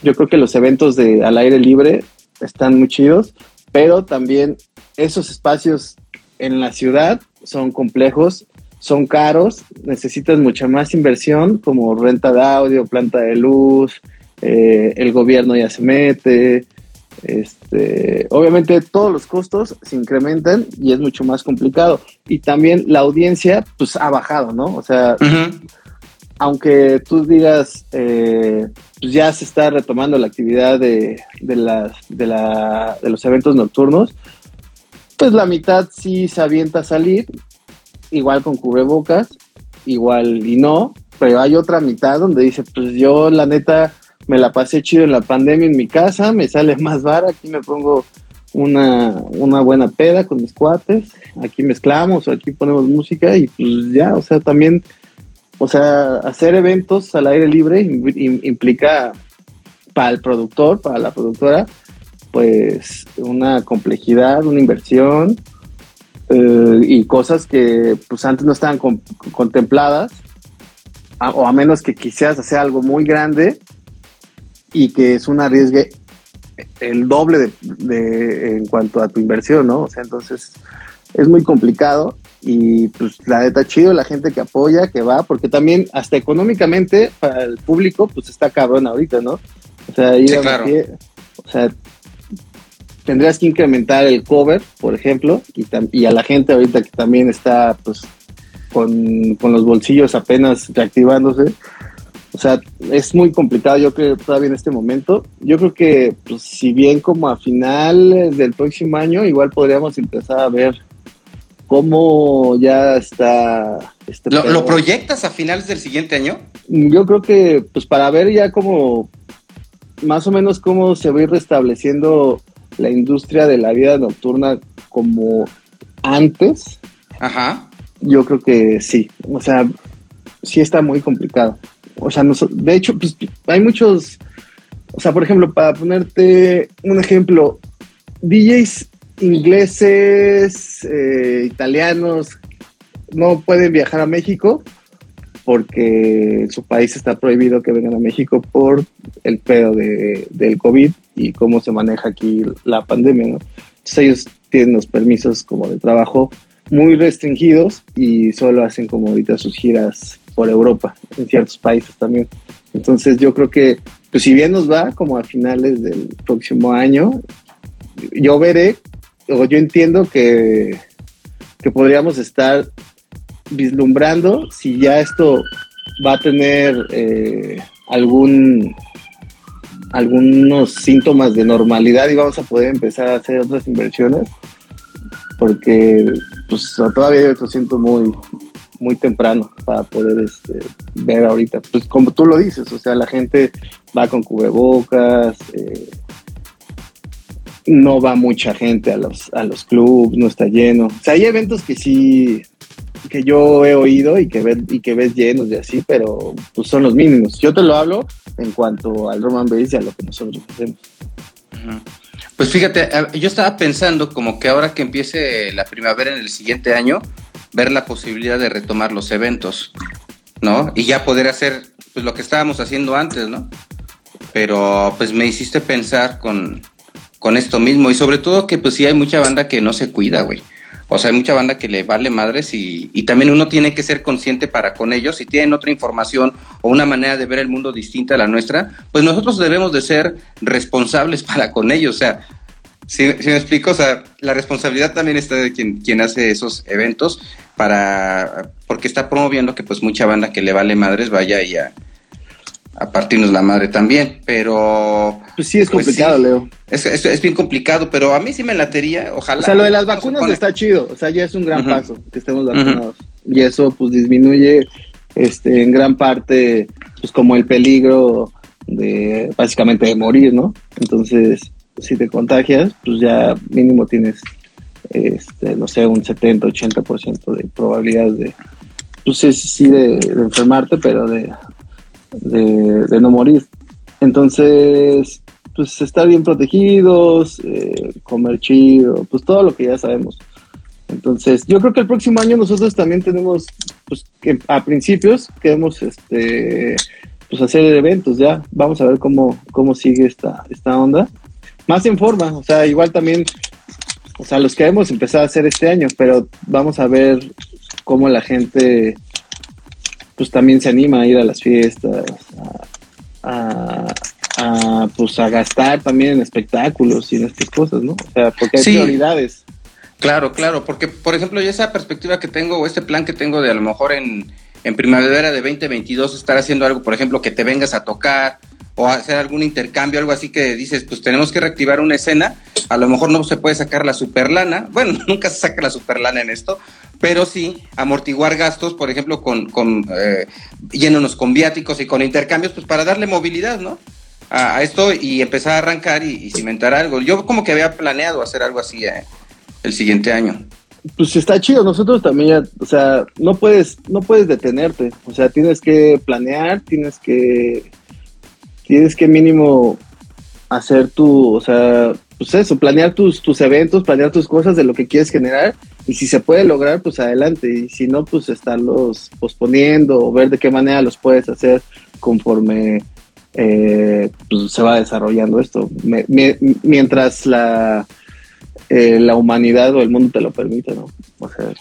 yo creo que los eventos de al aire libre están muy chidos, pero también esos espacios en la ciudad son complejos, son caros, necesitas mucha más inversión como renta de audio, planta de luz, eh, el gobierno ya se mete, este, obviamente todos los costos se incrementan y es mucho más complicado. Y también la audiencia, pues ha bajado, ¿no? O sea, aunque tú digas, eh, pues ya se está retomando la actividad de, de, las, de, la, de los eventos nocturnos, pues la mitad sí se avienta a salir, igual con cubrebocas, igual y no, pero hay otra mitad donde dice, pues yo la neta me la pasé chido en la pandemia en mi casa, me sale más vara, aquí me pongo una, una buena peda con mis cuates, aquí mezclamos, aquí ponemos música y pues ya, o sea, también, o sea, hacer eventos al aire libre implica para el productor, para la productora, pues una complejidad, una inversión eh, y cosas que pues antes no estaban contempladas, o a menos que quisieras hacer algo muy grande, y que es un arriesgue el doble de, en cuanto a tu inversión, ¿no? O sea, entonces es muy complicado y pues la neta chido la gente que apoya, que va, porque también hasta económicamente para el público pues está cabrón ahorita, ¿no? O sea, o sea, tendrías que incrementar el cover, por ejemplo, y, y, a la gente ahorita que también está pues con, con los bolsillos apenas reactivándose, o sea, es muy complicado, yo creo, todavía en este momento. Yo creo que, pues, si bien como a finales del próximo año, igual podríamos empezar a ver cómo ya está. Este ¿Lo, proyectas a finales del siguiente año? Yo creo que, pues, para ver ya cómo, más o menos cómo se va a ir restableciendo la industria de la vida nocturna como antes. Ajá. Yo creo que sí. O sea, sí está muy complicado o sea, de hecho, pues hay muchos, o sea, por ejemplo, para ponerte un ejemplo, DJs ingleses, eh, italianos, no pueden viajar a México porque su país está prohibido que vengan a México por el pedo de, del COVID y cómo se maneja aquí la pandemia, ¿no? Entonces ellos tienen los permisos como de trabajo muy restringidos y solo hacen como ahorita sus giras por Europa, en ciertos países también. Entonces yo creo que, pues si bien nos va como a finales del próximo año, yo veré, o yo entiendo que, que podríamos estar vislumbrando si ya esto va a tener eh, algún algunos síntomas de normalidad y vamos a poder empezar a hacer otras inversiones porque pues todavía yo lo siento muy muy temprano para poder este, ver ahorita. Pues como tú lo dices, o sea, la gente va con cubrebocas, eh, no va mucha gente a los, a los clubs, no está lleno. O sea, hay eventos que sí, que yo he oído y que, ves, y que ves llenos de así, pero pues son los mínimos. Yo te lo hablo en cuanto al Roman Base y a lo que nosotros hacemos. Pues fíjate, yo estaba pensando como que ahora que empiece la primavera en el siguiente año, ver la posibilidad de retomar los eventos, ¿no? Y ya poder hacer pues lo que estábamos haciendo antes, ¿no? Pero pues me hiciste pensar con, con esto mismo y sobre todo que pues sí hay mucha banda que no se cuida, güey. O sea, hay mucha banda que le vale madres y, y, también uno tiene que ser consciente para con ellos. Si tienen otra información o una manera de ver el mundo distinta a la nuestra, pues nosotros debemos de ser responsables para con ellos. O sea, si, si me explico, o sea, la responsabilidad también está de quien, quien hace esos eventos para, porque está promoviendo que pues mucha banda que le vale madres vaya y a, a partirnos la madre también, pero... Pues sí, es pues complicado, Leo. Es, es, es, bien complicado, pero a mí sí me latería, ojalá. O sea, lo de las vacunas está chido, o sea, ya es un gran uh -huh. paso que estemos vacunados. Uh -huh. Y eso pues disminuye este, en gran parte, pues como el peligro de básicamente de morir, ¿no? Entonces, si te contagias, pues ya mínimo tienes, este, no sé, un 70, 80% de probabilidades de, pues sí, de, enfermarte, pero de, de, de, no morir. Entonces, pues estar bien protegidos, eh, comer chido, pues todo lo que ya sabemos. Entonces, yo creo que el próximo año nosotros también tenemos, pues que a principios queremos este, pues hacer eventos ya. Vamos a ver cómo, cómo sigue esta, esta onda. Más en forma, o sea, igual también, o sea, los queremos empezar a hacer este año, pero vamos a ver cómo la gente pues también se anima a ir a las fiestas, a, a, a, pues a gastar también en espectáculos y en estas cosas, ¿no? O sea, porque hay sí. prioridades. Claro, claro, porque por ejemplo, yo esa perspectiva que tengo o este plan que tengo de a lo mejor en, en primavera de 2022 estar haciendo algo, por ejemplo, que te vengas a tocar o hacer algún intercambio, algo así que dices, pues tenemos que reactivar una escena, a lo mejor no se puede sacar la superlana, bueno, nunca se saca la superlana en esto, pero sí amortiguar gastos, por ejemplo, con, con eh, yéndonos con viáticos y con intercambios, pues para darle movilidad, ¿no? A, a esto y empezar a arrancar y, cimentar algo. Yo como que había planeado hacer algo así eh, el siguiente año. Pues está chido, nosotros también o sea, no puedes, no puedes detenerte, o sea, tienes que planear, tienes que, tienes que mínimo hacer tu, o sea, pues eso, planear tus, tus eventos, planear tus cosas de lo que quieres generar y si se puede lograr, pues adelante y si no, pues estarlos posponiendo o ver de qué manera los puedes hacer conforme eh, pues se va desarrollando esto. Me, me, mientras la, eh, la humanidad o el mundo te lo permite, ¿no? O sea,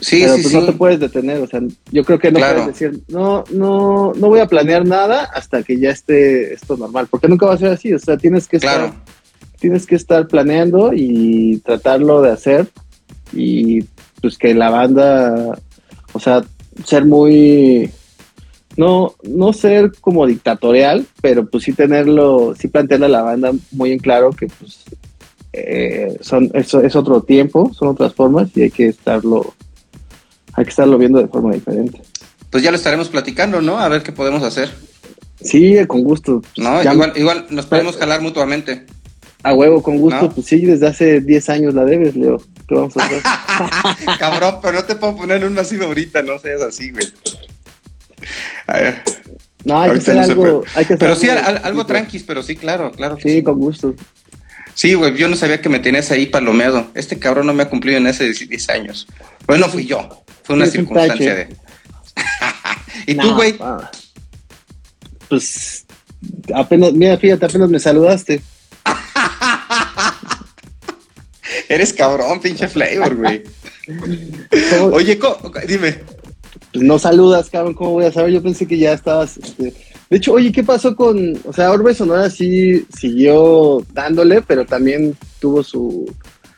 sí, pero sí, pues sí. no te puedes detener, o sea, yo creo que no Claro. puedes decir, no, no, no voy a planear nada hasta que ya esté esto normal, porque nunca va a ser así, o sea, tienes que estar tienes que estar planeando y tratarlo de hacer y pues que la banda, o sea, ser muy, no, no ser como dictatorial, pero pues sí tenerlo, sí plantearle a la banda muy en claro que pues eh, son, eso es otro tiempo, son otras formas y hay que estarlo, hay que estarlo viendo de forma diferente. Pues ya lo estaremos platicando, ¿no? A ver qué podemos hacer. Sí, con gusto. No, Ya- igual, igual nos podemos jalar mutuamente. A huevo, con gusto. ¿No? Pues sí, desde hace 10 años la debes, Leo. ¿Qué vamos a hacer? Cabrón, pero no te puedo poner un así ahorita, no seas así, güey. A ver. No, hay que hacer no algo. Hay que hacer Pero sí, al- algo- al- algo tranquis, pero sí, claro, claro. que Sí, con gusto. Sí, güey, yo no sabía que me tenías ahí palomeado. Este cabrón no me ha cumplido en ese 10 años. Bueno, fui yo. Fue una un circunstancia de. ¿Y tú, No, güey? ah. Pues apenas, mira, fíjate, apenas me saludaste. Eres cabrón, pinche flavor, güey. ¿Cómo- Oye, dime. Pues no saludas, cabrón, ¿cómo voy a saber? Yo pensé que ya estabas. este, De hecho, oye, ¿qué pasó con. O sea, Orbe Sonora sí siguió dándole, pero también tuvo su.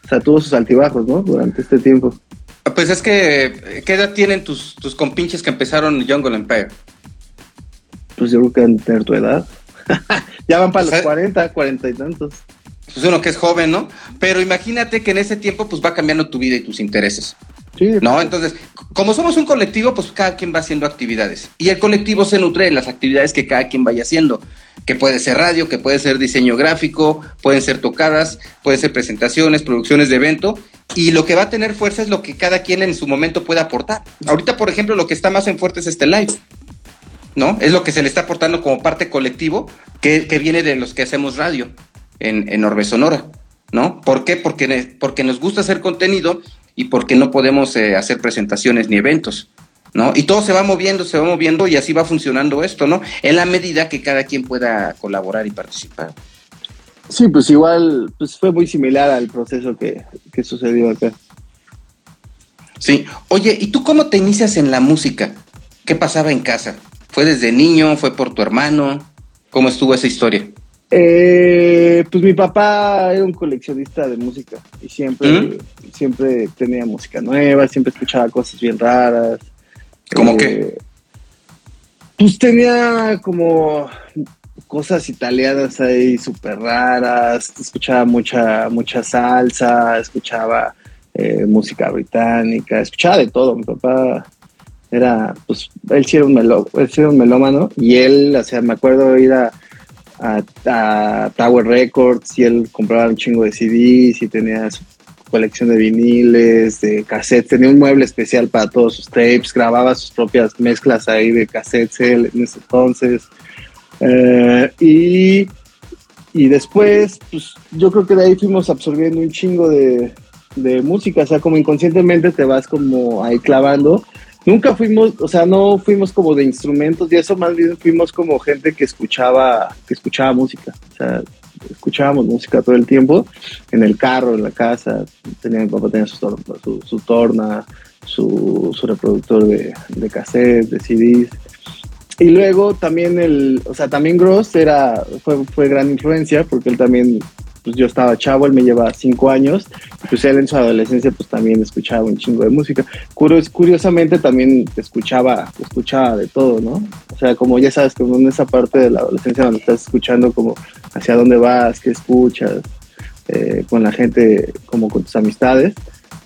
O sea, tuvo sus altibajos, ¿no? Durante este tiempo. Pues es que, ¿qué edad tienen tus, tus compinches que empezaron Jungle Empire? Pues yo creo que han tener tu edad. ya van para O los sea- 40, 40 y tantos. Pues uno que es joven, ¿no? Pero imagínate que en ese tiempo pues va cambiando tu vida y tus intereses. Sí, ¿No? Entonces, como somos un colectivo, pues cada quien va haciendo actividades. Y el colectivo se nutre de las actividades que cada quien vaya haciendo. Que puede ser radio, que puede ser diseño gráfico, pueden ser tocadas, pueden ser presentaciones, producciones de evento. Y lo que va a tener fuerza es lo que cada quien en su momento pueda aportar. Ahorita, por ejemplo, lo que está más en fuerte es este live. ¿No? Es lo que se le está aportando como parte colectivo que, viene de los que hacemos radio en, en Orbe Sonora. ¿No? ¿Por qué? Porque, porque nos gusta hacer contenido y porque no podemos eh, hacer presentaciones ni eventos, ¿no? Y todo se va moviendo, se va moviendo y así va funcionando esto, ¿no? En la medida que cada quien pueda colaborar y participar. Sí, pues igual, pues fue muy similar al proceso que, que sucedió acá. Sí. Oye, ¿y tú cómo te inicias en la música? ¿Qué pasaba en casa? ¿Fue desde niño? ¿Fue por tu hermano? ¿Cómo estuvo esa historia? Eh, pues mi papá era un coleccionista de música y siempre, ¿Mm? siempre tenía música nueva, siempre escuchaba cosas bien raras. ¿Cómo eh, qué? Pues tenía como cosas italianas ahí súper raras, escuchaba mucha, mucha salsa, escuchaba eh, música británica, escuchaba de todo. Mi papá era, pues, él sí era un, meló, él era un melómano y él, o sea, me acuerdo ir a a, Tower Records y él compraba un chingo de CDs y tenía su colección de viniles, de cassettes, tenía un mueble especial para todos sus tapes, grababa sus propias mezclas ahí de cassettes él en ese entonces. Eh, y, y después, pues yo creo que de ahí fuimos absorbiendo un chingo de, de música, o sea, como inconscientemente te vas como ahí clavando. Nunca fuimos, o sea, no fuimos como de instrumentos y eso más bien fuimos como gente que escuchaba, que escuchaba música, o sea, escuchábamos música todo el tiempo, en el carro, en la casa, tenía, mi papá tenía su, su, torna, su, su reproductor de, de cassette, de CDs, y luego también el, o sea, también Gross era, fue, fue gran influencia porque él también pues yo estaba chavo, él me lleva cinco años, pues él en su adolescencia pues también escuchaba un chingo de música. curiosamente también escuchaba, escuchaba de todo, ¿no? O sea, como ya sabes, como en esa parte de la adolescencia donde estás escuchando como hacia dónde vas, qué escuchas, eh, con la gente, como con tus amistades,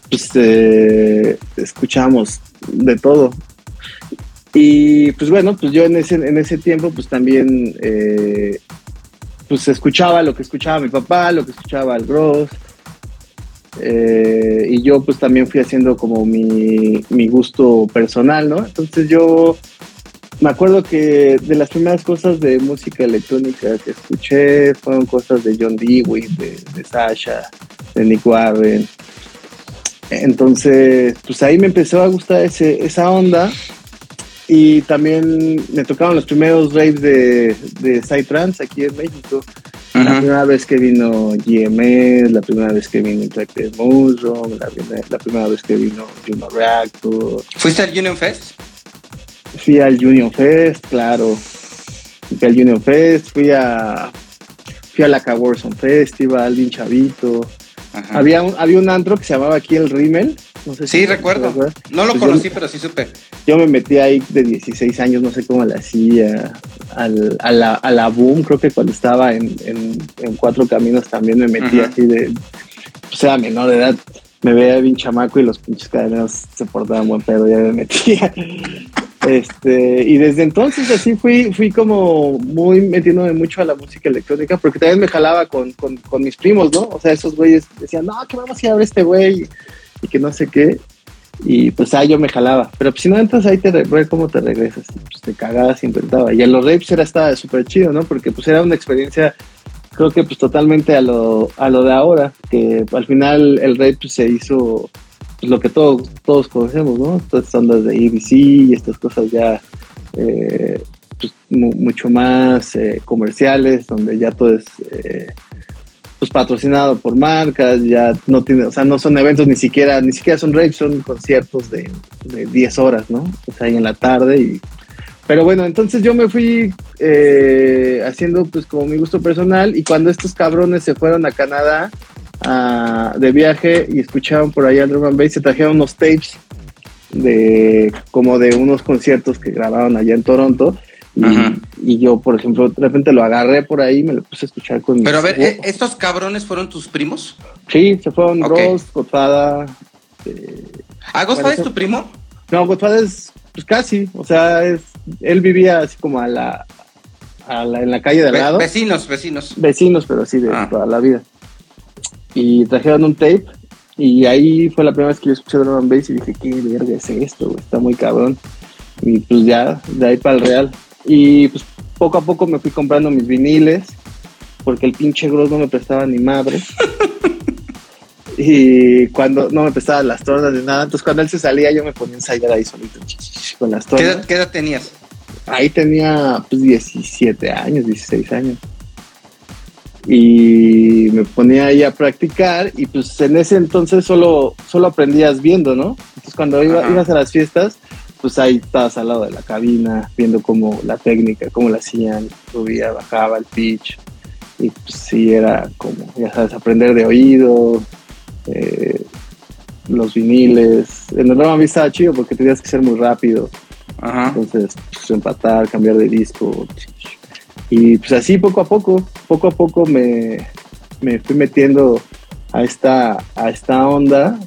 pues eh, escuchamos de todo. Y pues bueno, pues yo en ese, en ese tiempo pues también eh, pues escuchaba lo que escuchaba mi papá, lo que escuchaba el Gross. Eh, y yo pues también fui haciendo como mi, mi, gusto personal, ¿no? Entonces yo me acuerdo que de las primeras cosas de música electrónica que escuché fueron cosas de John Dewey, de, de Sasha, de Nick Warren. Entonces, pues ahí me empezó a gustar ese, esa onda y también me tocaron los primeros raves de, de Psytrance aquí en México. La primera vez que vino GMS, la primera vez que vino Interactive Mushroom, la, la primera vez que vino Juno Reactor. ¿Fuiste al Union Fest? Fui al Union Fest, claro. Fui al Union Fest, fui a fui a la Festival, bien chavito. Había un, había un antro que se llamaba aquí el Rimmel, sí, recuerdo. No lo pues conocí, pero sí supe. Yo me metí ahí de 16 años, no sé cómo la hacía. Al, a, la, a la Boom, creo que cuando estaba en, en, Cuatro Caminos también me metí así de. Pues era menor de edad. Me veía bien chamaco y los pinches cadeneros se portaban buen pedo, ya me metía. Este, y desde entonces así fui, fui como muy metiéndome mucho a la música electrónica, porque también me jalaba con, con, con mis primos, ¿no? O sea, esos güeyes decían, no, que vamos a ir a ver este güey y que no sé qué. Y pues ahí yo me jalaba. Pero pues, si no entras ahí te ve cómo te regresas. Pues te cagabas inventaba. Y en los rapes era estaba súper chido, ¿no? Porque pues era una experiencia, creo que pues totalmente a lo, a lo de ahora. Que al final el rape pues, se hizo pues, lo que todos, todos conocemos, ¿no? Estas ondas de EBC y estas cosas ya eh, pues, mucho más eh, comerciales, donde ya todo es... Eh, pues patrocinado por marcas, ya no tiene, o sea, no son eventos ni siquiera, ni siquiera son raves, son conciertos de, de 10 horas, ¿no? O sea, ahí en la tarde y pero bueno, entonces yo me fui eh, haciendo pues como mi gusto personal y cuando estos cabrones se fueron a Canadá de viaje y escucharon por allá el drum and se trajeron unos tapes de como de unos conciertos que grabaron allá en Toronto y, yo, por ejemplo, de repente lo agarré por ahí y me lo puse a escuchar con Pero a ver, ¿e-, ¿estos cabrones fueron tus primos? Sí, se fueron okay. Ross, Godfada. Eh, ¿Ah, Godfada es tu primo? No, Godfada es pues casi, o sea, es, él vivía así como a la, a la en la calle de al lado. Vecinos, vecinos. Vecinos, pero así de ah. toda la vida. Y trajeron un tape y ahí fue la primera vez que yo escuché Drum Bass y dije, qué verga es esto, está muy cabrón. Y pues ya, de ahí para el real. Y pues poco a poco me fui comprando mis viniles, porque el pinche Gross no me prestaba ni madre. y cuando no me prestaba las tornas ni nada, entonces cuando él se salía yo me ponía a ensayar ahí solito con las tornas. ¿Qué edad, tenías? Ahí tenía pues 17 años, 16 años. y me ponía ahí a practicar y pues en ese entonces solo, solo aprendías viendo, ¿no? Entonces cuando iba, ibas a las fiestas, pues ahí estabas al lado de la cabina viendo cómo la técnica, cómo la hacían, subía, bajaba el pitch y pues sí era como, ya sabes, aprender de oído, eh, los viniles. En el drama estaba chido porque tenías que ser muy rápido. Entonces, pues, empatar, cambiar de disco. Y pues así poco a poco, poco a poco me, me fui metiendo a esta, a esta onda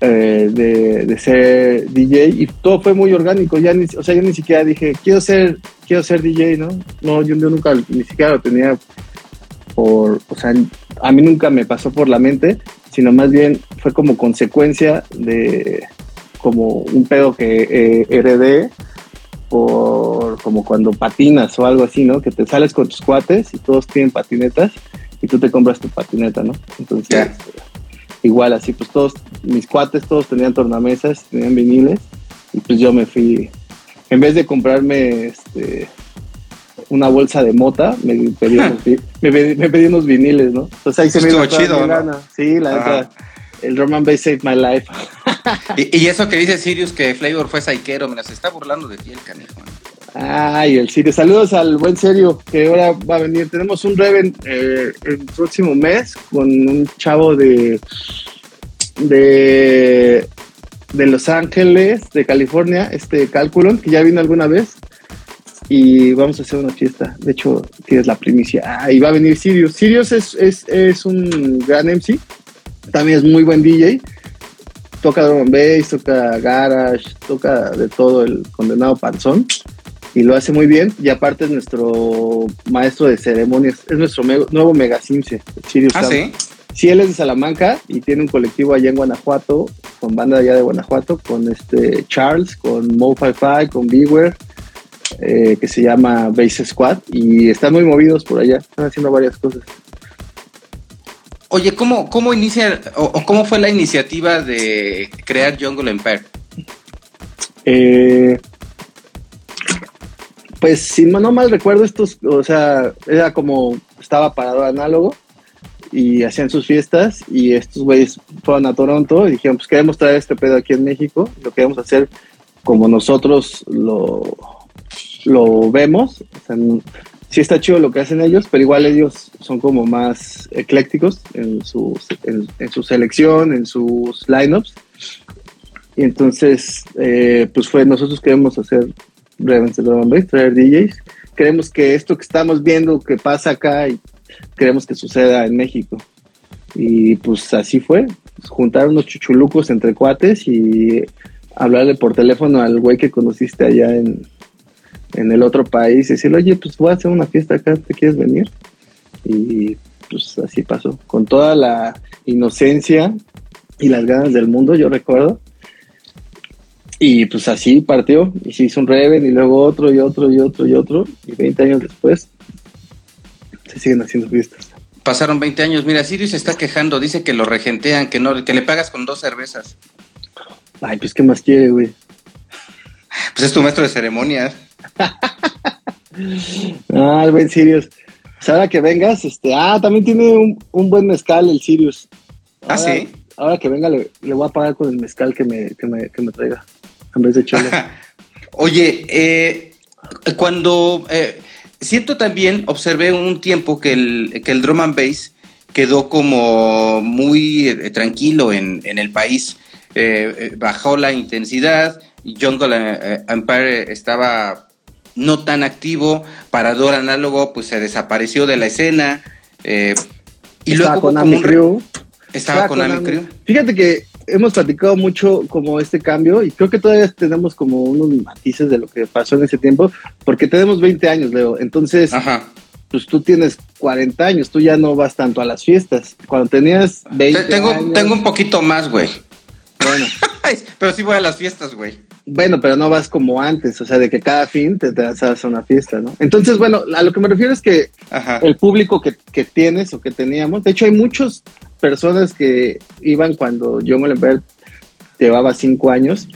eh, de, ser DJ y todo fue muy orgánico. Ya ni, o sea, yo ni siquiera dije, quiero ser, quiero ser DJ, ¿no? No, yo, yo nunca ni siquiera lo tenía por, o sea, a mí nunca me pasó por la mente, sino más bien fue como consecuencia de como un pedo que eh, heredé por como cuando patinas o algo así, ¿no? Que te sales con tus cuates y todos tienen patinetas y tú te compras tu patineta, ¿no? Entonces, igual así, pues todos, mis cuates todos tenían tornamesas, tenían viniles y pues yo me fui, en vez de comprarme este una bolsa de mota, me pedí, unos, me, pedí, unos viniles, ¿no? Entonces ahí se me chido, Sí, la verdad. El Roman Bay saved my life. y, eso que dice Sirius que Flavor fue saiquero, me se está burlando de ti el canijo. Ay, el Sirius. Saludos al buen Serio, que ahora va a venir. Tenemos un Reven eh, el próximo mes con un chavo de, de, de Los Ángeles, de California, este Calculon, que ya vino alguna vez y vamos a hacer una fiesta. De hecho, tienes la primicia. Ah, va a venir Sirius. Sirius es, es, es un gran MC, también es muy buen DJ. Toca drum and bass, toca garage, toca de todo el condenado panzón y lo hace muy bien. Y aparte es nuestro maestro de ceremonias, es nuestro nuevo Mega Simse, Sirius. Ah, sí. Sí, él es de Salamanca y tiene un colectivo allá en Guanajuato, con banda allá de Guanajuato, con este Charles, con Mo Fi con Beware eh, que se llama Base Squad y están muy movidos por allá, están haciendo varias cosas. Oye, ¿cómo, cómo inicia o, cómo fue la iniciativa de crear Jungle Empire? Eh, pues si no mal recuerdo, estos, o sea, era como estaba parado análogo y hacían sus fiestas y estos güeyes fueron a Toronto y dijeron, pues queremos traer este pedo aquí en México, lo queremos hacer como nosotros lo, lo vemos. O sí está chido lo que hacen ellos, pero igual ellos son como más eclécticos en, su, en, su selección, en sus lineups. Y entonces, eh, pues fue, nosotros queremos hacer Ravens de traer DJs. Queremos que esto que estamos viendo que pasa acá y queremos que suceda en México. Y pues así fue, pues, juntar unos chuchulucos entre cuates y hablarle por teléfono al güey que conociste allá en, en el otro país y decirle, oye, pues voy a hacer una fiesta acá, ¿te quieres venir? Y pues así pasó, con toda la inocencia y las ganas del mundo, yo recuerdo. Y pues así partió, y se hizo un Reven, y luego otro, y otro, y otro, y otro, y 20 años después se siguen haciendo fiestas. Pasaron 20 años, mira, Sirius se está quejando, dice que lo regentean, que no, que le pagas con dos cervezas. Ay, pues qué más quiere, güey. Pues es tu maestro de ceremonias. ah, el buen Sirius. Pues ahora que vengas, este, ah, también tiene un, buen mezcal el Sirius. ah, sí. Ahora que venga, le, voy a pagar con el mezcal que me, que me, traiga, en vez de chile. Oye, eh, cuando eh, siento también, observé un tiempo que el, que el drum and bass quedó como muy eh, tranquilo en, en, el país. bajó la intensidad, Jungle Empire estaba no tan activo, Parador Análogo pues se desapareció de la escena. Eh, y luego con Ami Crew. Estaba, con, Ami Crew. Fíjate que hemos platicado mucho como este cambio y creo que todavía tenemos como unos matices de lo que pasó en ese tiempo, porque tenemos 20 años, Leo. Entonces, pues tú tienes 40 años, tú ya no vas tanto a las fiestas. Cuando tenías 20 tengo, años... Tengo un poquito más, güey. Bueno. pero sí voy a las fiestas, güey. Bueno, pero no vas como antes, o sea, de que cada fin te, te a una fiesta, ¿no? Entonces, bueno, a lo que me refiero es que el público que, que, tienes o que teníamos, de hecho hay muchas personas que iban cuando John Oliver llevaba cinco años,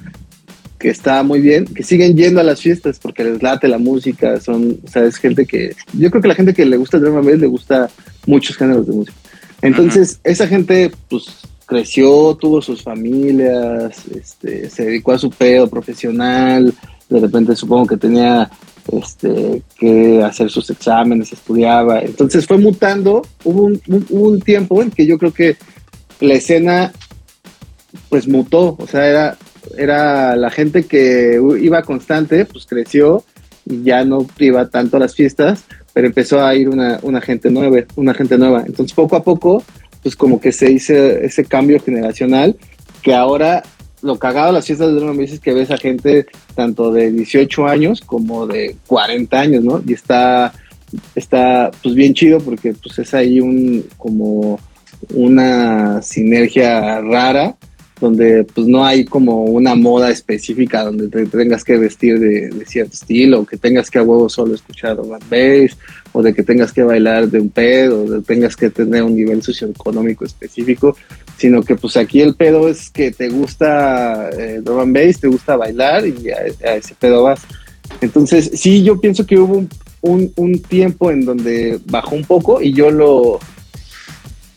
que estaba muy bien, que siguen yendo a las fiestas porque les late la música, son, o sea, es gente que, yo creo que la gente que le gusta el drum and le gusta muchos géneros de música. Entonces, esa gente, pues, creció, tuvo sus familias, este, se dedicó a su pedo profesional, de repente supongo que tenía este, que hacer sus exámenes, estudiaba. Entonces fue mutando. Hubo un, un, tiempo en que yo creo que la escena pues mutó, o sea, era, era la gente que iba constante, pues creció y ya no iba tanto a las fiestas, pero empezó a ir una, una gente nueva, una gente nueva. Entonces poco a poco, pues como que se hizo ese cambio generacional que ahora lo cagado de las fiestas de drum es que ves a gente tanto de 18 años como de 40 años, ¿no? Y está, está pues bien chido porque pues es ahí un como una sinergia rara donde pues no hay como una moda específica donde te tengas que vestir de, cierto estilo, o que tengas que a huevo solo escuchar rock bass, o de que tengas que bailar de un pedo, o de que tengas que tener un nivel socioeconómico específico, sino que pues aquí el pedo es que te gusta eh, drum bass, te gusta bailar y a, ese pedo vas. Entonces sí, yo pienso que hubo un, un tiempo en donde bajó un poco y yo lo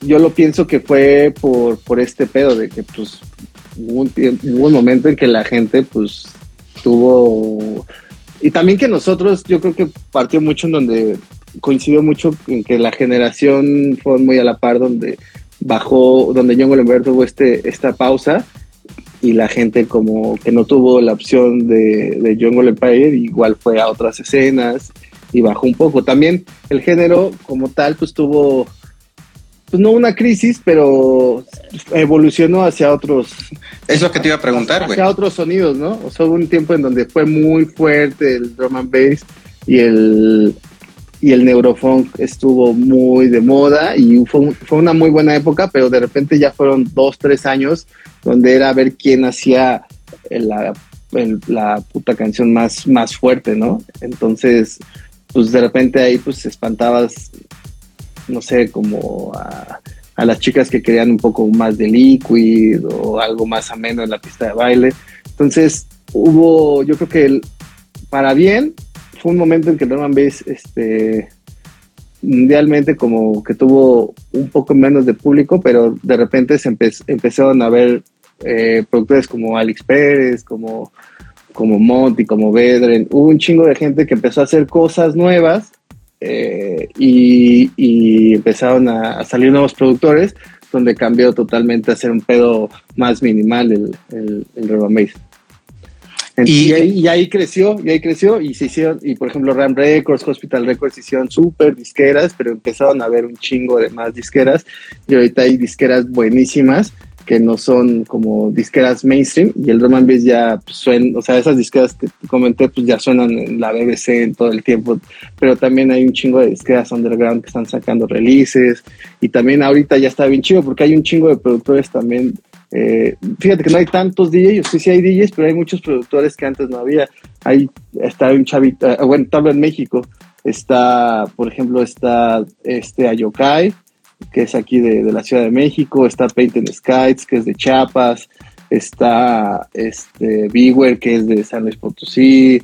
yo lo pienso que fue por, por este pedo de que pues hubo un, hubo un momento en que la gente pues tuvo y también que nosotros yo creo que partió mucho en donde coincidió mucho en que la generación fue muy a la par donde bajó donde John Golenberg tuvo este esta pausa y la gente como que no tuvo la opción de, de John Empire igual fue a otras escenas y bajó un poco. También el género como tal pues tuvo pues no una crisis, pero evolucionó hacia otros. Es lo que te iba a preguntar, güey. Hacia otros sonidos, ¿no? O sea, hubo un tiempo en donde fue muy fuerte el drum and bass y el y el neurofunk estuvo muy de moda y fue, fue una muy buena época, pero de repente ya fueron dos, tres años donde era ver quién hacía la, la puta canción más, más fuerte, ¿no? Entonces, pues de repente ahí pues espantabas no sé, como a, las chicas que querían un poco más de liquid o algo más ameno en la pista de baile. Entonces hubo, yo creo que para bien, fue un momento en que Norman Bass este, mundialmente como que tuvo un poco menos de público, pero de repente se empezaron a ver eh, productores como Alex Pérez, como, como Monty, como Vedren, hubo un chingo de gente que empezó a hacer cosas nuevas eh, y, empezaron a, salir nuevos productores donde cambió totalmente a ser un pedo más minimal el, el, el Y, ahí, creció, y ahí creció, y se hicieron, y por ejemplo Ram Records, Hospital Records hicieron súper disqueras, pero empezaron a ver un chingo de más disqueras, y ahorita hay disqueras buenísimas, que no son como disqueras mainstream y el drum and ya pues, suena, o sea, esas disqueras que comenté pues ya suenan en la BBC en todo el tiempo, pero también hay un chingo de disqueras underground que están sacando releases y también ahorita ya está bien chido porque hay un chingo de productores también. Eh, fíjate que no hay tantos DJs, sí, sí hay DJs, pero hay muchos productores que antes no había. Hay, está un chavito, eh, bueno, estaba en México, está, por ejemplo, está este Ayokai, que es aquí de, la Ciudad de México, está Painted Skies, que es de Chiapas, está este Beware, que es de San Luis Potosí,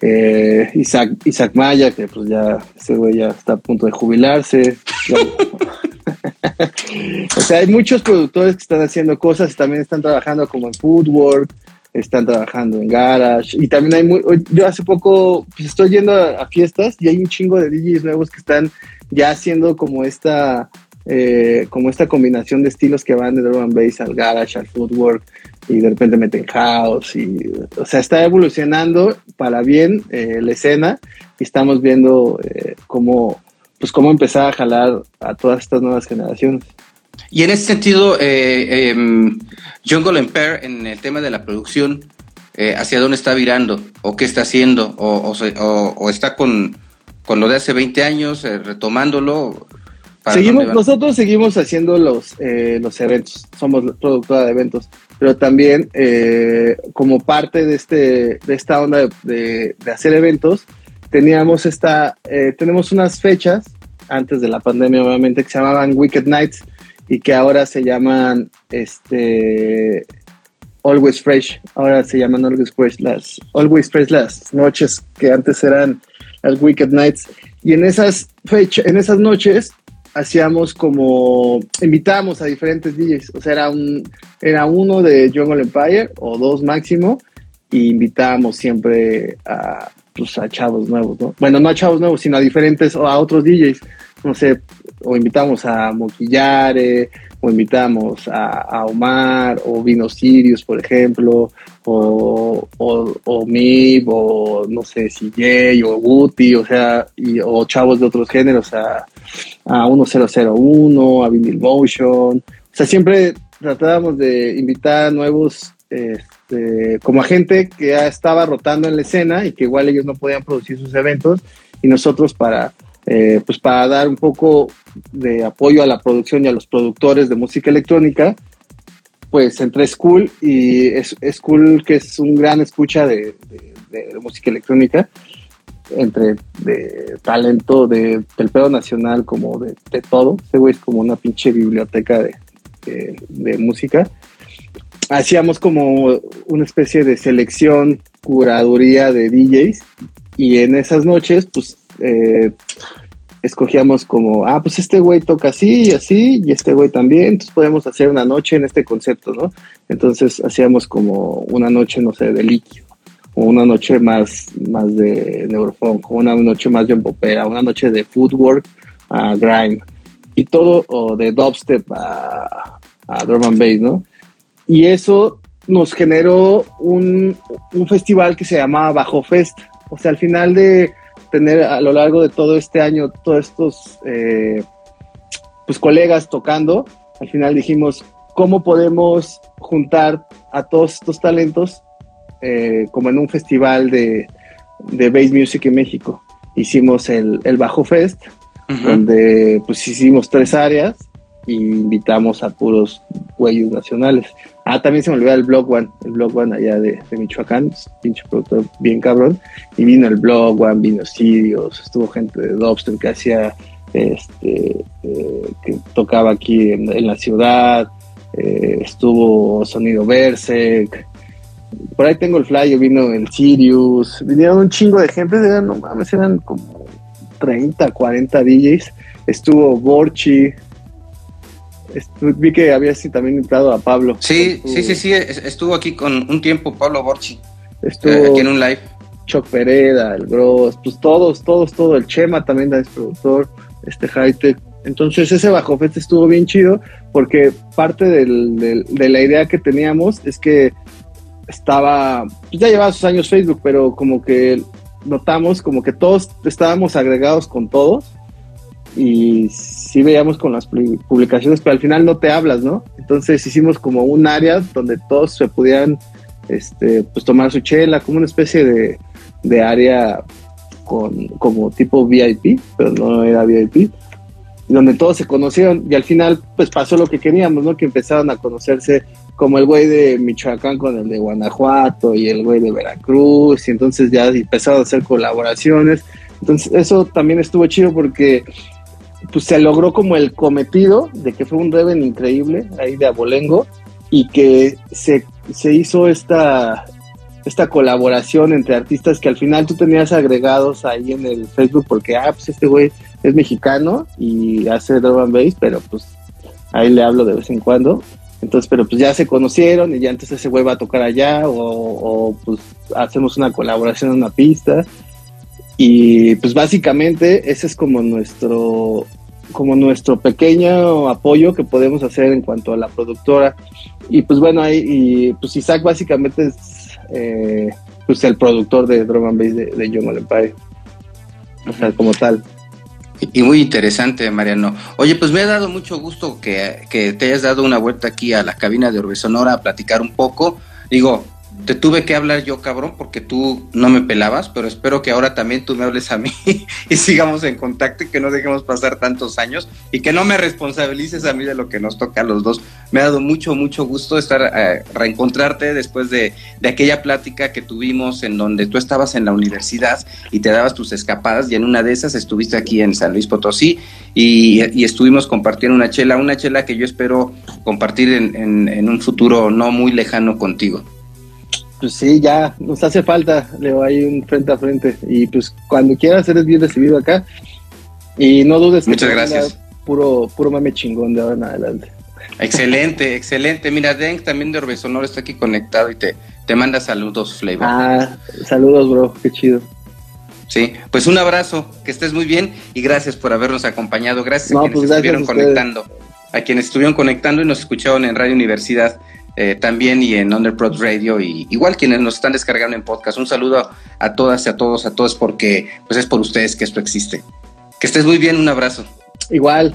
eh, Isaac, Isaac Maya, que pues ya ese güey ya está a punto de jubilarse. o sea, hay muchos productores que están haciendo cosas, también están trabajando como en Foodwork, están trabajando en Garage, y también hay muy, yo hace poco pues estoy yendo a, fiestas y hay un chingo de DJs nuevos que están ya haciendo como esta, eh, como esta combinación de estilos que van de and bass al garage, al footwork, y de repente meten house, y, o sea, está evolucionando para bien eh, la escena, y estamos viendo eh, cómo, pues cómo empezar a jalar a todas estas nuevas generaciones. Y en ese sentido, eh, eh, Jungle Empire, en el tema de la producción, ¿hacia dónde está virando? ¿O qué está haciendo? ¿O, o está con, con lo de hace 20 años, eh, retomándolo. Seguimos, nosotros seguimos haciendo los, eh, los eventos, somos productora de eventos, pero también eh, como parte de, este, de esta onda de, de, hacer eventos, teníamos esta, tenemos unas fechas antes de la pandemia obviamente que se llamaban Wicked Nights y que ahora se llaman este Always Fresh, ahora se llaman Always Fresh las Always Fresh las noches que antes eran al Wicked Nights. Y en esas fechas, en esas noches, hacíamos como, invitábamos a diferentes DJs, o sea, era, un, era uno de Jungle Empire o dos máximo, y invitábamos siempre a, pues, a chavos nuevos, ¿no? Bueno, no a chavos nuevos, sino a diferentes o a otros DJs, no sé, o invitamos a Moquillare, o invitamos a, Omar, o Vino Sirius, por ejemplo, o, o, o Mib, o no sé, CJ, o Guti, o sea, y, o chavos de otros géneros, a, a 1001, a Vinyl Motion, o sea, siempre tratábamos de invitar a nuevos, este, como a gente que ya estaba rotando en la escena y que igual ellos no podían producir sus eventos, y nosotros para eh, pues para dar un poco de apoyo a la producción y a los productores de música electrónica, pues entre School y School, que es un gran escucha de, música electrónica, entre de talento de, del pedo nacional como de, todo. Ese güey es como una pinche biblioteca de, de, música. Hacíamos como una especie de selección, curaduría de DJs y en esas noches, pues eh, escogíamos como, ah, pues este güey toca así y así, y este güey también, entonces podemos hacer una noche en este concepto, ¿no? Entonces hacíamos como una noche, no sé, de líquido, o una noche más, más de neurofunk, o una noche más de popera, una noche de footwork a grime, y todo, o de dubstep a, a drum and bass, ¿no? Y eso nos generó un, un festival que se llamaba Bajo Fest, o sea, al final de tener a lo largo de todo este año todos estos eh, pues colegas tocando, al final dijimos, ¿cómo podemos juntar a todos estos talentos eh, como en un festival de, de bass music en México? Hicimos el, el Bajo Fest, donde pues hicimos tres áreas y invitamos a puros güeyes nacionales. Ah, también se me olvidó el Blog One, el Blog One allá de, Michoacán, pinche productor bien cabrón. Y vino el Blog One, vino Sirius, estuvo gente de Dobster que hacía, este, eh, que tocaba aquí en, la ciudad, eh, estuvo Sonido Berserk. Por ahí tengo el flyer, vino el Sirius, vinieron un chingo de gente, eran, no mames, eran como 30, 40 DJs. Estuvo Borchi, vi que había también invitado a Pablo. Sí, sí, sí, sí, estuvo aquí con un tiempo Pablo Borchi. Estuvo eh, aquí en un live. Choc Pereda, el Gross, pues todos, todos, todo. El Chema también es productor, este Hightech. Entonces ese bajo feste estuvo bien chido porque parte de la idea que teníamos es que estaba, pues ya llevaba sus años Facebook, pero como que notamos como que todos estábamos agregados con todos y sí veíamos con las publicaciones, pero al final no te hablas, ¿no? Entonces hicimos como un área donde todos se pudieran este, pues tomar su chela, como una especie de, de área con, como tipo VIP, pero no era VIP, donde todos se conocieron y al final pues pasó lo que queríamos, ¿no? Que empezaron a conocerse como el güey de Michoacán con el de Guanajuato y el güey de Veracruz y entonces ya empezaron a hacer colaboraciones. Entonces eso también estuvo chido porque pues se logró como el cometido de que fue un Reven increíble ahí de Abolengo y que se, hizo esta, esta colaboración entre artistas que al final tú tenías agregados ahí en el Facebook porque, ah, pues este güey es mexicano y hace drum and bass, pero pues ahí le hablo de vez en cuando. Entonces, pero pues ya se conocieron y ya entonces ese güey va a tocar allá o, o pues hacemos una colaboración en una pista y pues básicamente ese es como nuestro, como nuestro pequeño apoyo que podemos hacer en cuanto a la productora. Y pues bueno, ahí, y pues Isaac básicamente es eh, pues el productor de Drum and Bass de, de Young Empire. O sea, como tal. Y muy interesante, Mariano. Oye, pues me ha dado mucho gusto que, que, te hayas dado una vuelta aquí a la cabina de Orbe Sonora a platicar un poco. Digo, te tuve que hablar yo, cabrón, porque tú no me pelabas, pero espero que ahora también tú me hables a mí y sigamos en contacto y que no dejemos pasar tantos años y que no me responsabilices a mí de lo que nos toca a los dos. Me ha dado mucho, mucho gusto estar, eh, reencontrarte después de, aquella plática que tuvimos en donde tú estabas en la universidad y te dabas tus escapadas y en una de esas estuviste aquí en San Luis Potosí y, estuvimos compartiendo una chela, una chela que yo espero compartir en un futuro no muy lejano contigo pues sí, ya nos hace falta, Leo, ahí un frente a frente. Y pues cuando quieras eres bien recibido acá. Y no dudes Muchas gracias. puro, puro mame chingón de ahora en adelante. Excelente, excelente. Mira, Denk también de Orbe Sonora está aquí conectado y te, te manda saludos, Flavor. Ah, saludos, bro, qué chido. Sí, pues un abrazo, que estés muy bien y gracias por habernos acompañado. Gracias a quienes pues gracias estuvieron a conectando, a quienes estuvieron conectando y nos escucharon en Radio Universidad eh, también y en Underprod Radio y igual quienes nos están descargando en podcast. Un saludo a todas y a todos, a todos porque pues es por ustedes que esto existe. Que estés muy bien, un abrazo. Igual,